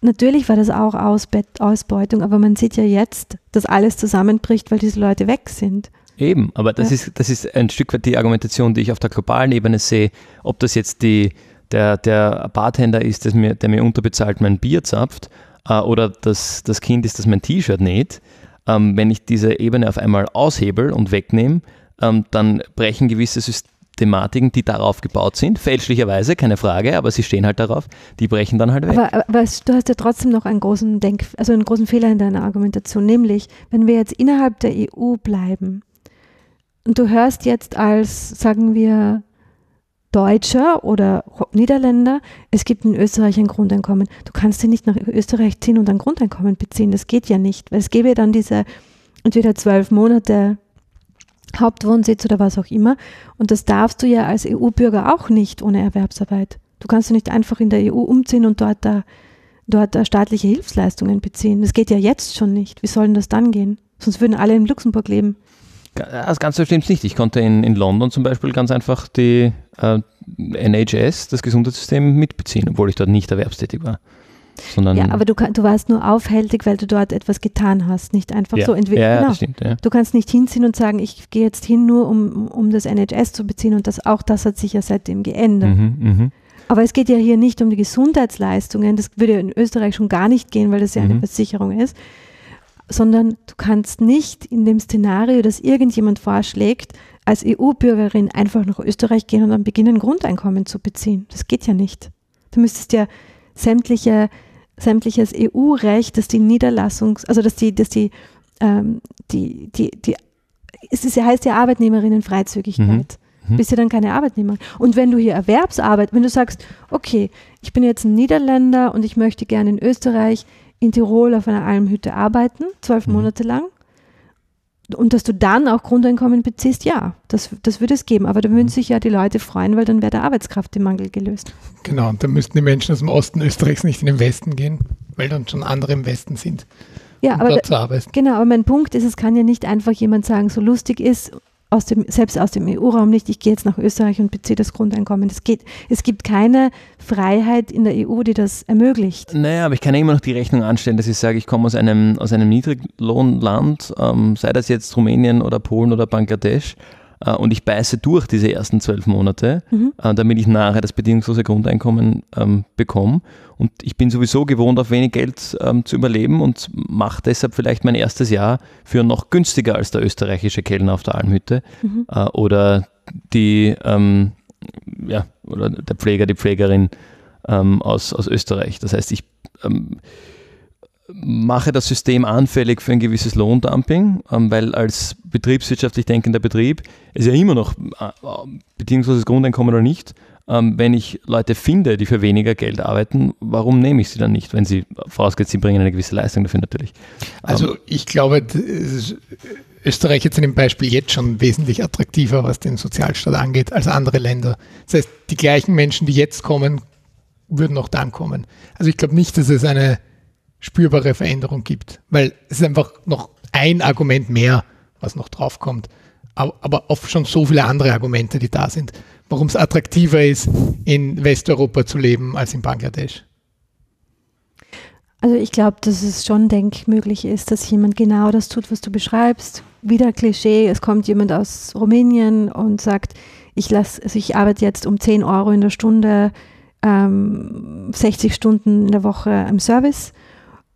Natürlich war das auch Ausbe Ausbeutung, aber man sieht ja jetzt, dass alles zusammenbricht, weil diese Leute weg sind. Eben, aber das, ja. ist, das ist ein Stück weit die Argumentation, die ich auf der globalen Ebene sehe, ob das jetzt die, der, der Bartender ist, der mir, der mir unterbezahlt mein Bier zapft äh, oder das, das Kind ist, das mein T-Shirt näht, ähm, wenn ich diese Ebene auf einmal aushebel und wegnehme, ähm, dann brechen gewisse Systematiken, die darauf gebaut sind, fälschlicherweise, keine Frage, aber sie stehen halt darauf, die brechen dann halt weg. Aber, aber du hast ja trotzdem noch einen großen Denk, also einen großen Fehler in deiner Argumentation, nämlich, wenn wir jetzt innerhalb der EU bleiben und du hörst jetzt als, sagen wir, Deutscher oder Niederländer, es gibt in Österreich ein Grundeinkommen. Du kannst dir nicht nach Österreich ziehen und ein Grundeinkommen beziehen. Das geht ja nicht, weil es gäbe dann diese entweder zwölf Monate Hauptwohnsitz oder was auch immer. Und das darfst du ja als EU-Bürger auch nicht ohne Erwerbsarbeit. Du kannst du nicht einfach in der EU umziehen und dort da, dort da staatliche Hilfsleistungen beziehen. Das geht ja jetzt schon nicht. Wie soll denn das dann gehen? Sonst würden alle in Luxemburg leben. Das Ganze stimmt nicht. Ich konnte in, in London zum Beispiel ganz einfach die äh, NHS, das Gesundheitssystem, mitbeziehen, obwohl ich dort nicht erwerbstätig war. Sondern ja, aber du, du warst nur aufhältig, weil du dort etwas getan hast, nicht einfach ja. so entwickeln. Ja, genau. stimmt, ja. Du kannst nicht hinziehen und sagen, ich gehe jetzt hin nur, um, um das NHS zu beziehen und das, auch das hat sich ja seitdem geändert. Mhm, mh. Aber es geht ja hier nicht um die Gesundheitsleistungen, das würde ja in Österreich schon gar nicht gehen, weil das ja eine mhm. Versicherung ist, sondern du kannst nicht in dem Szenario, das irgendjemand vorschlägt, als EU-Bürgerin einfach nach Österreich gehen und dann beginnen, Grundeinkommen zu beziehen. Das geht ja nicht. Du müsstest ja sämtliche, sämtliches EU-Recht, dass die Niederlassungs-, also dass die, dass die, ähm, die, die, die, es ist, heißt ja Arbeitnehmerinnenfreizügigkeit. Mhm. mhm. Bist ja dann keine Arbeitnehmerin. Und wenn du hier Erwerbsarbeit, wenn du sagst, okay, ich bin jetzt ein Niederländer und ich möchte gerne in Österreich in Tirol auf einer Almhütte arbeiten, zwölf mhm. Monate lang. Und dass du dann auch Grundeinkommen beziehst, ja, das, das würde es geben. Aber da würden mhm. sich ja die Leute freuen, weil dann wäre der Arbeitskraftmangel gelöst. Genau, und dann müssten die Menschen aus dem Osten Österreichs nicht in den Westen gehen, weil dann schon andere im Westen sind. Ja, um aber da, genau, aber mein Punkt ist, es kann ja nicht einfach jemand sagen, so lustig ist aus dem, selbst aus dem EU-Raum nicht, ich gehe jetzt nach Österreich und beziehe das Grundeinkommen. Das geht, es gibt keine Freiheit in der EU, die das ermöglicht. Naja, aber ich kann ja immer noch die Rechnung anstellen, dass ich sage, ich komme aus einem, aus einem Niedriglohnland, ähm, sei das jetzt Rumänien oder Polen oder Bangladesch, und ich beiße durch diese ersten zwölf Monate, mhm. äh, damit ich nachher das bedingungslose Grundeinkommen ähm, bekomme. Und ich bin sowieso gewohnt, auf wenig Geld ähm, zu überleben und mache deshalb vielleicht mein erstes Jahr für noch günstiger als der österreichische Kellner auf der Almhütte mhm. äh, oder die, ähm, ja, oder der Pfleger, die Pflegerin ähm, aus, aus Österreich. Das heißt, ich ähm, mache das System anfällig für ein gewisses Lohndumping, ähm, weil als betriebswirtschaftlich denkender Betrieb ist ja immer noch äh, bedingungsloses Grundeinkommen oder nicht. Ähm, wenn ich Leute finde, die für weniger Geld arbeiten, warum nehme ich sie dann nicht, wenn sie, vorausgeht, sie bringen eine gewisse Leistung dafür natürlich. Also ähm, ich glaube, Österreich jetzt in dem Beispiel jetzt schon wesentlich attraktiver, was den Sozialstaat angeht, als andere Länder. Das heißt, die gleichen Menschen, die jetzt kommen, würden auch dann kommen. Also ich glaube nicht, dass es eine spürbare Veränderung gibt, weil es ist einfach noch ein Argument mehr, was noch draufkommt. Aber, aber oft schon so viele andere Argumente, die da sind, warum es attraktiver ist, in Westeuropa zu leben als in Bangladesch. Also ich glaube, dass es schon denkmöglich ist, dass jemand genau das tut, was du beschreibst. Wieder Klischee, es kommt jemand aus Rumänien und sagt, ich, lass, also ich arbeite jetzt um 10 Euro in der Stunde, ähm, 60 Stunden in der Woche im Service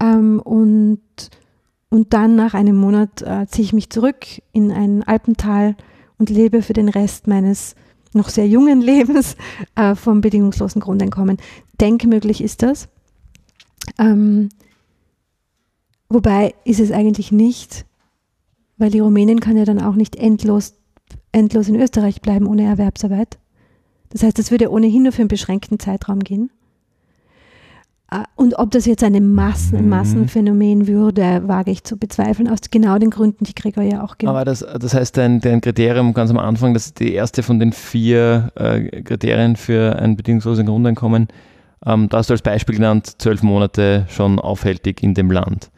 ähm, und, und dann nach einem Monat äh, ziehe ich mich zurück in ein Alpental und lebe für den Rest meines noch sehr jungen Lebens äh, vom bedingungslosen Grundeinkommen. Denkmöglich ist das. Ähm, wobei ist es eigentlich nicht, weil die Rumänin kann ja dann auch nicht endlos, endlos in Österreich bleiben ohne Erwerbsarbeit. Das heißt, das würde ohnehin nur für einen beschränkten Zeitraum gehen. Und ob das jetzt eine Massen, ein mhm. Massenphänomen würde, wage ich zu bezweifeln, aus genau den Gründen, die Gregor ja auch gibt. Aber das, das heißt, dein, dein Kriterium ganz am Anfang, das ist die erste von den vier äh, Kriterien für ein bedingungsloses Grundeinkommen, ähm, da hast du als Beispiel genannt, zwölf Monate schon aufhältig in dem Land.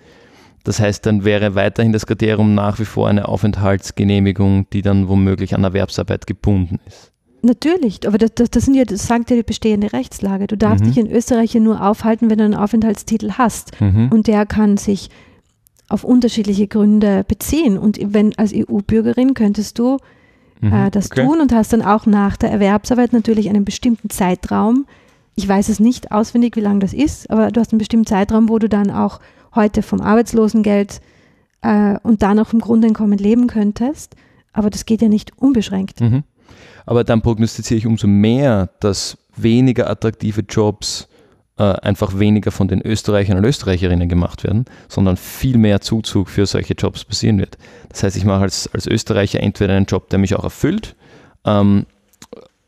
Das heißt, dann wäre weiterhin das Kriterium nach wie vor eine Aufenthaltsgenehmigung, die dann womöglich an Erwerbsarbeit gebunden ist. Natürlich, aber das, das, das, sind ja, das sagt ja die bestehende Rechtslage. Du darfst mhm. dich in Österreich ja nur aufhalten, wenn du einen Aufenthaltstitel hast. Mhm. Und der kann sich auf unterschiedliche Gründe beziehen. Und wenn als EU-Bürgerin könntest du mhm. äh, das okay. tun und hast dann auch nach der Erwerbsarbeit natürlich einen bestimmten Zeitraum. Ich weiß es nicht auswendig, wie lang das ist, aber du hast einen bestimmten Zeitraum, wo du dann auch heute vom Arbeitslosengeld äh, und dann auch vom Grundeinkommen leben könntest. Aber das geht ja nicht unbeschränkt. Mhm. Aber dann prognostiziere ich umso mehr, dass weniger attraktive Jobs äh, einfach weniger von den Österreichern und Österreicherinnen gemacht werden, sondern viel mehr Zuzug für solche Jobs passieren wird. Das heißt, ich mache als, als Österreicher entweder einen Job, der mich auch erfüllt, ähm,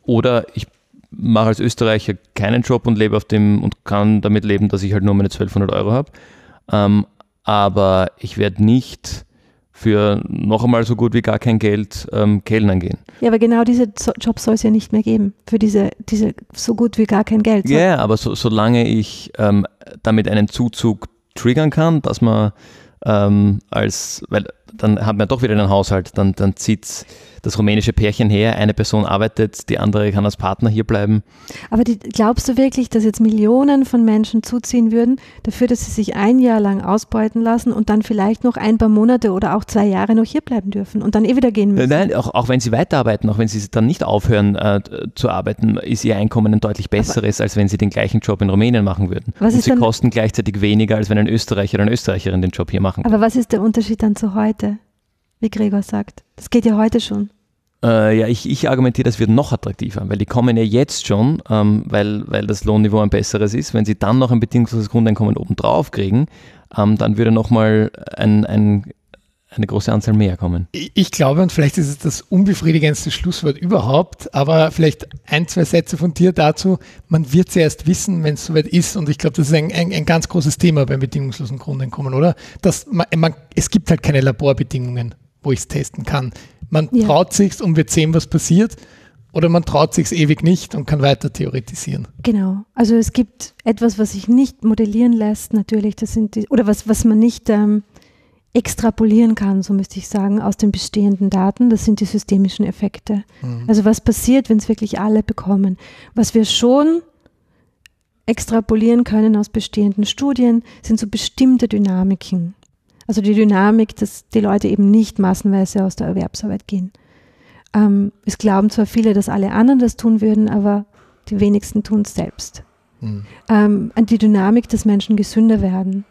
oder ich mache als Österreicher keinen Job und lebe auf dem und kann damit leben, dass ich halt nur meine 1200 Euro habe. Ähm, aber ich werde nicht für noch einmal so gut wie gar kein Geld ähm, Kellnern gehen. Ja, aber genau diese Jobs soll es ja nicht mehr geben, für diese, diese so gut wie gar kein Geld. Ja, yeah, aber so, solange ich ähm, damit einen Zuzug triggern kann, dass man ähm, als, weil dann hat man doch wieder einen Haushalt, dann, dann zieht das rumänische Pärchen her, eine Person arbeitet, die andere kann als Partner hier bleiben. Aber die, glaubst du wirklich, dass jetzt Millionen von Menschen zuziehen würden, dafür, dass sie sich ein Jahr lang ausbeuten lassen und dann vielleicht noch ein paar Monate oder auch zwei Jahre noch hier bleiben dürfen und dann eh wieder gehen müssen? Nein, auch, auch wenn sie weiterarbeiten, auch wenn sie dann nicht aufhören äh, zu arbeiten, ist ihr Einkommen ein deutlich besseres, Aber als wenn sie den gleichen Job in Rumänien machen würden. Was und sie kosten gleichzeitig weniger, als wenn ein Österreicher oder eine Österreicherin den Job hier machen. Aber was ist der Unterschied dann zu heute? Wie Gregor sagt. Das geht ja heute schon. Äh, ja, ich, ich argumentiere, das wird noch attraktiver, weil die kommen ja jetzt schon, ähm, weil, weil das Lohnniveau ein besseres ist. Wenn sie dann noch ein bedingungsloses Grundeinkommen obendrauf kriegen, ähm, dann würde nochmal ein, ein, eine große Anzahl mehr kommen. Ich glaube, und vielleicht ist es das unbefriedigendste Schlusswort überhaupt, aber vielleicht ein, zwei Sätze von dir dazu. Man wird es erst wissen, wenn es soweit ist. Und ich glaube, das ist ein, ein, ein, ganz großes Thema beim bedingungslosen Grundeinkommen, oder? Dass man, man, es gibt halt keine Laborbedingungen, wo ich es testen kann. Man ja. traut sich und wird sehen, was passiert. Oder man traut sich ewig nicht und kann weiter theoretisieren. Genau. Also es gibt etwas, was sich nicht modellieren lässt, natürlich. Das sind die, oder was, was man nicht ähm, extrapolieren kann, so müsste ich sagen, aus den bestehenden Daten. Das sind die systemischen Effekte. Mhm. Also was passiert, wenn es wirklich alle bekommen? Was wir schon extrapolieren können aus bestehenden Studien, sind so bestimmte Dynamiken. Also die Dynamik, dass die Leute eben nicht massenweise aus der Erwerbsarbeit gehen. Ähm, es glauben zwar viele, dass alle anderen das tun würden, aber die wenigsten tun es selbst. Mhm. Ähm, die Dynamik, dass Menschen gesünder werden.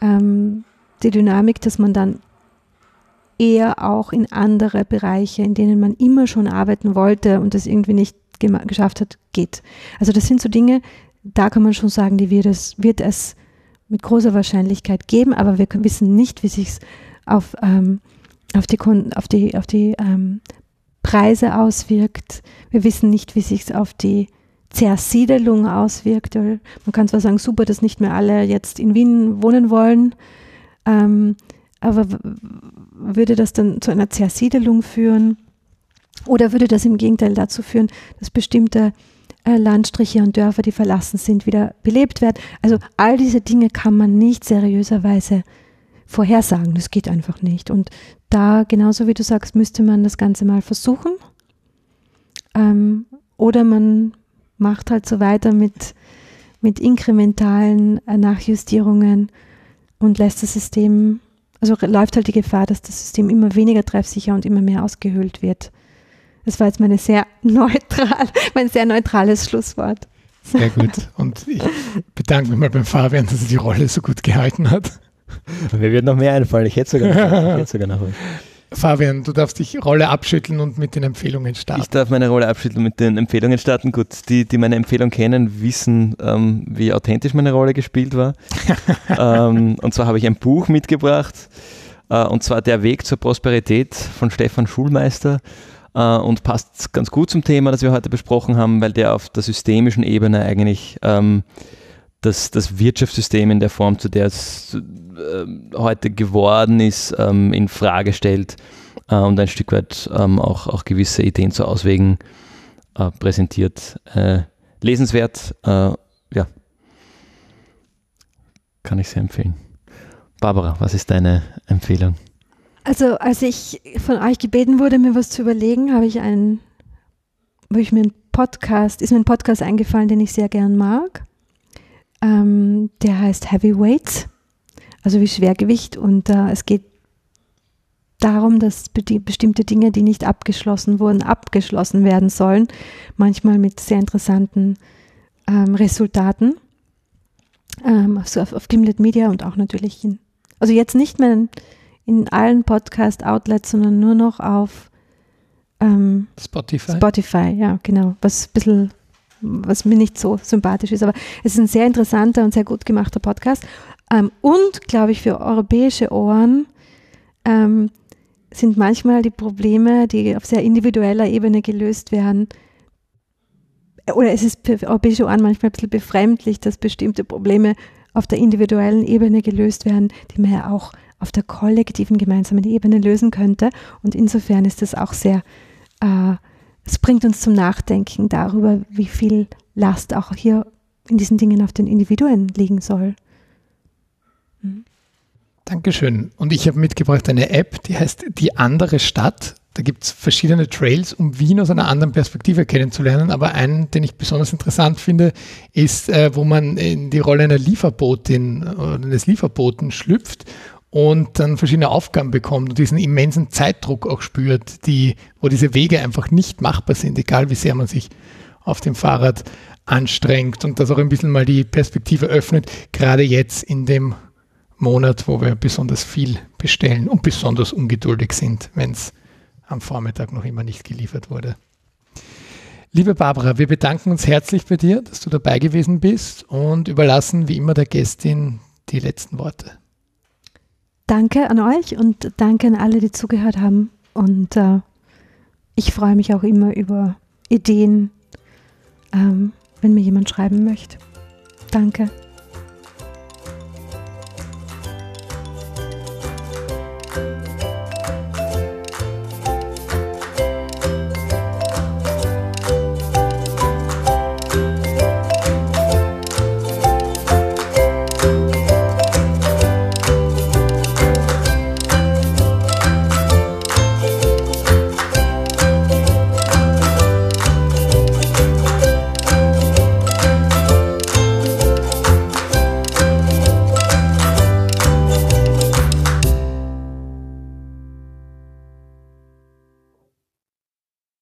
Ähm, die Dynamik, dass man dann eher auch in andere Bereiche, in denen man immer schon arbeiten wollte und das irgendwie nicht geschafft hat, geht. Also das sind so Dinge, da kann man schon sagen, die wird es, wird es mit großer Wahrscheinlichkeit geben, aber wir wissen nicht, wie sich es auf, ähm, auf die, auf die, auf die ähm, Preise auswirkt. Wir wissen nicht, wie sich es auf die Zersiedelung auswirkt. Man kann zwar sagen, super, dass nicht mehr alle jetzt in Wien wohnen wollen, ähm, aber würde das dann zu einer Zersiedelung führen? Oder würde das im Gegenteil dazu führen, dass bestimmte äh, Landstriche und Dörfer, die verlassen sind, wieder belebt werden? Also all diese Dinge kann man nicht seriöserweise vorhersagen. Das geht einfach nicht. Und da, genauso wie du sagst, müsste man das Ganze mal versuchen. Ähm, oder man macht halt so weiter mit, mit inkrementalen äh, Nachjustierungen und lässt das System, also läuft halt die Gefahr, dass das System immer weniger treffsicher und immer mehr ausgehöhlt wird. Das war jetzt meine sehr neutral, mein sehr neutrales Schlusswort. Sehr gut. Und ich bedanke mich mal beim Fabian, dass er die Rolle so gut gehalten hat. Mir wird noch mehr einfallen. Ich hätte sogar noch, ich hätte sogar noch Fabian, du darfst dich Rolle abschütteln und mit den Empfehlungen starten. Ich darf meine Rolle abschütteln und mit den Empfehlungen starten. Gut, die, die meine Empfehlung kennen, wissen, ähm, wie authentisch meine Rolle gespielt war. ähm, und zwar habe ich ein Buch mitgebracht, äh, und zwar Der Weg zur Prosperität von Stefan Schulmeister. Äh, und passt ganz gut zum Thema, das wir heute besprochen haben, weil der auf der systemischen Ebene eigentlich ähm, das, das Wirtschaftssystem in der Form, zu der es äh, heute geworden ist, ähm, in Frage stellt äh, und ein Stück weit ähm, auch, auch gewisse Ideen zu Auswegen äh, präsentiert. Äh, lesenswert, äh, ja, kann ich sehr empfehlen. Barbara, was ist deine Empfehlung? Also, als ich von euch gebeten wurde, mir was zu überlegen, habe ich einen, habe ich mir einen Podcast, ist mir ein Podcast eingefallen, den ich sehr gern mag. Ähm, der heißt Heavyweights, also wie Schwergewicht. Und äh, es geht darum, dass bestimmte Dinge, die nicht abgeschlossen wurden, abgeschlossen werden sollen. Manchmal mit sehr interessanten ähm, Resultaten. Ähm, also auf, auf Gimlet Media und auch natürlich in, also jetzt nicht mehr in, allen Podcast-Outlets, sondern nur noch auf ähm, Spotify. Spotify, ja, genau. Was ein bisschen was mir nicht so sympathisch ist. Aber es ist ein sehr interessanter und sehr gut gemachter Podcast. Ähm, und, glaube ich, für europäische Ohren ähm, sind manchmal die Probleme, die auf sehr individueller Ebene gelöst werden, oder es ist für europäische Ohren manchmal ein bisschen befremdlich, dass bestimmte Probleme auf der individuellen Ebene gelöst werden, die man ja auch auf der kollektiven gemeinsamen Ebene lösen könnte. Und insofern ist das auch sehr äh, es bringt uns zum Nachdenken darüber, wie viel Last auch hier in diesen Dingen auf den Individuen liegen soll. Mhm. Dankeschön. Und ich habe mitgebracht eine App, die heißt Die andere Stadt. Da gibt es verschiedene Trails, um Wien aus einer anderen Perspektive kennenzulernen. Aber einen, den ich besonders interessant finde, ist, äh, wo man in die Rolle einer Lieferbotin oder eines Lieferboten schlüpft und dann verschiedene Aufgaben bekommt und diesen immensen Zeitdruck auch spürt, die, wo diese Wege einfach nicht machbar sind, egal wie sehr man sich auf dem Fahrrad anstrengt und das auch ein bisschen mal die Perspektive öffnet, gerade jetzt in dem Monat, wo wir besonders viel bestellen und besonders ungeduldig sind, wenn es am Vormittag noch immer nicht geliefert wurde. Liebe Barbara, wir bedanken uns herzlich bei dir, dass du dabei gewesen bist und überlassen wie immer der Gästin die letzten Worte. Danke an euch und danke an alle, die zugehört haben. Und äh, ich freue mich auch immer über Ideen, ähm, wenn mir jemand schreiben möchte. Danke.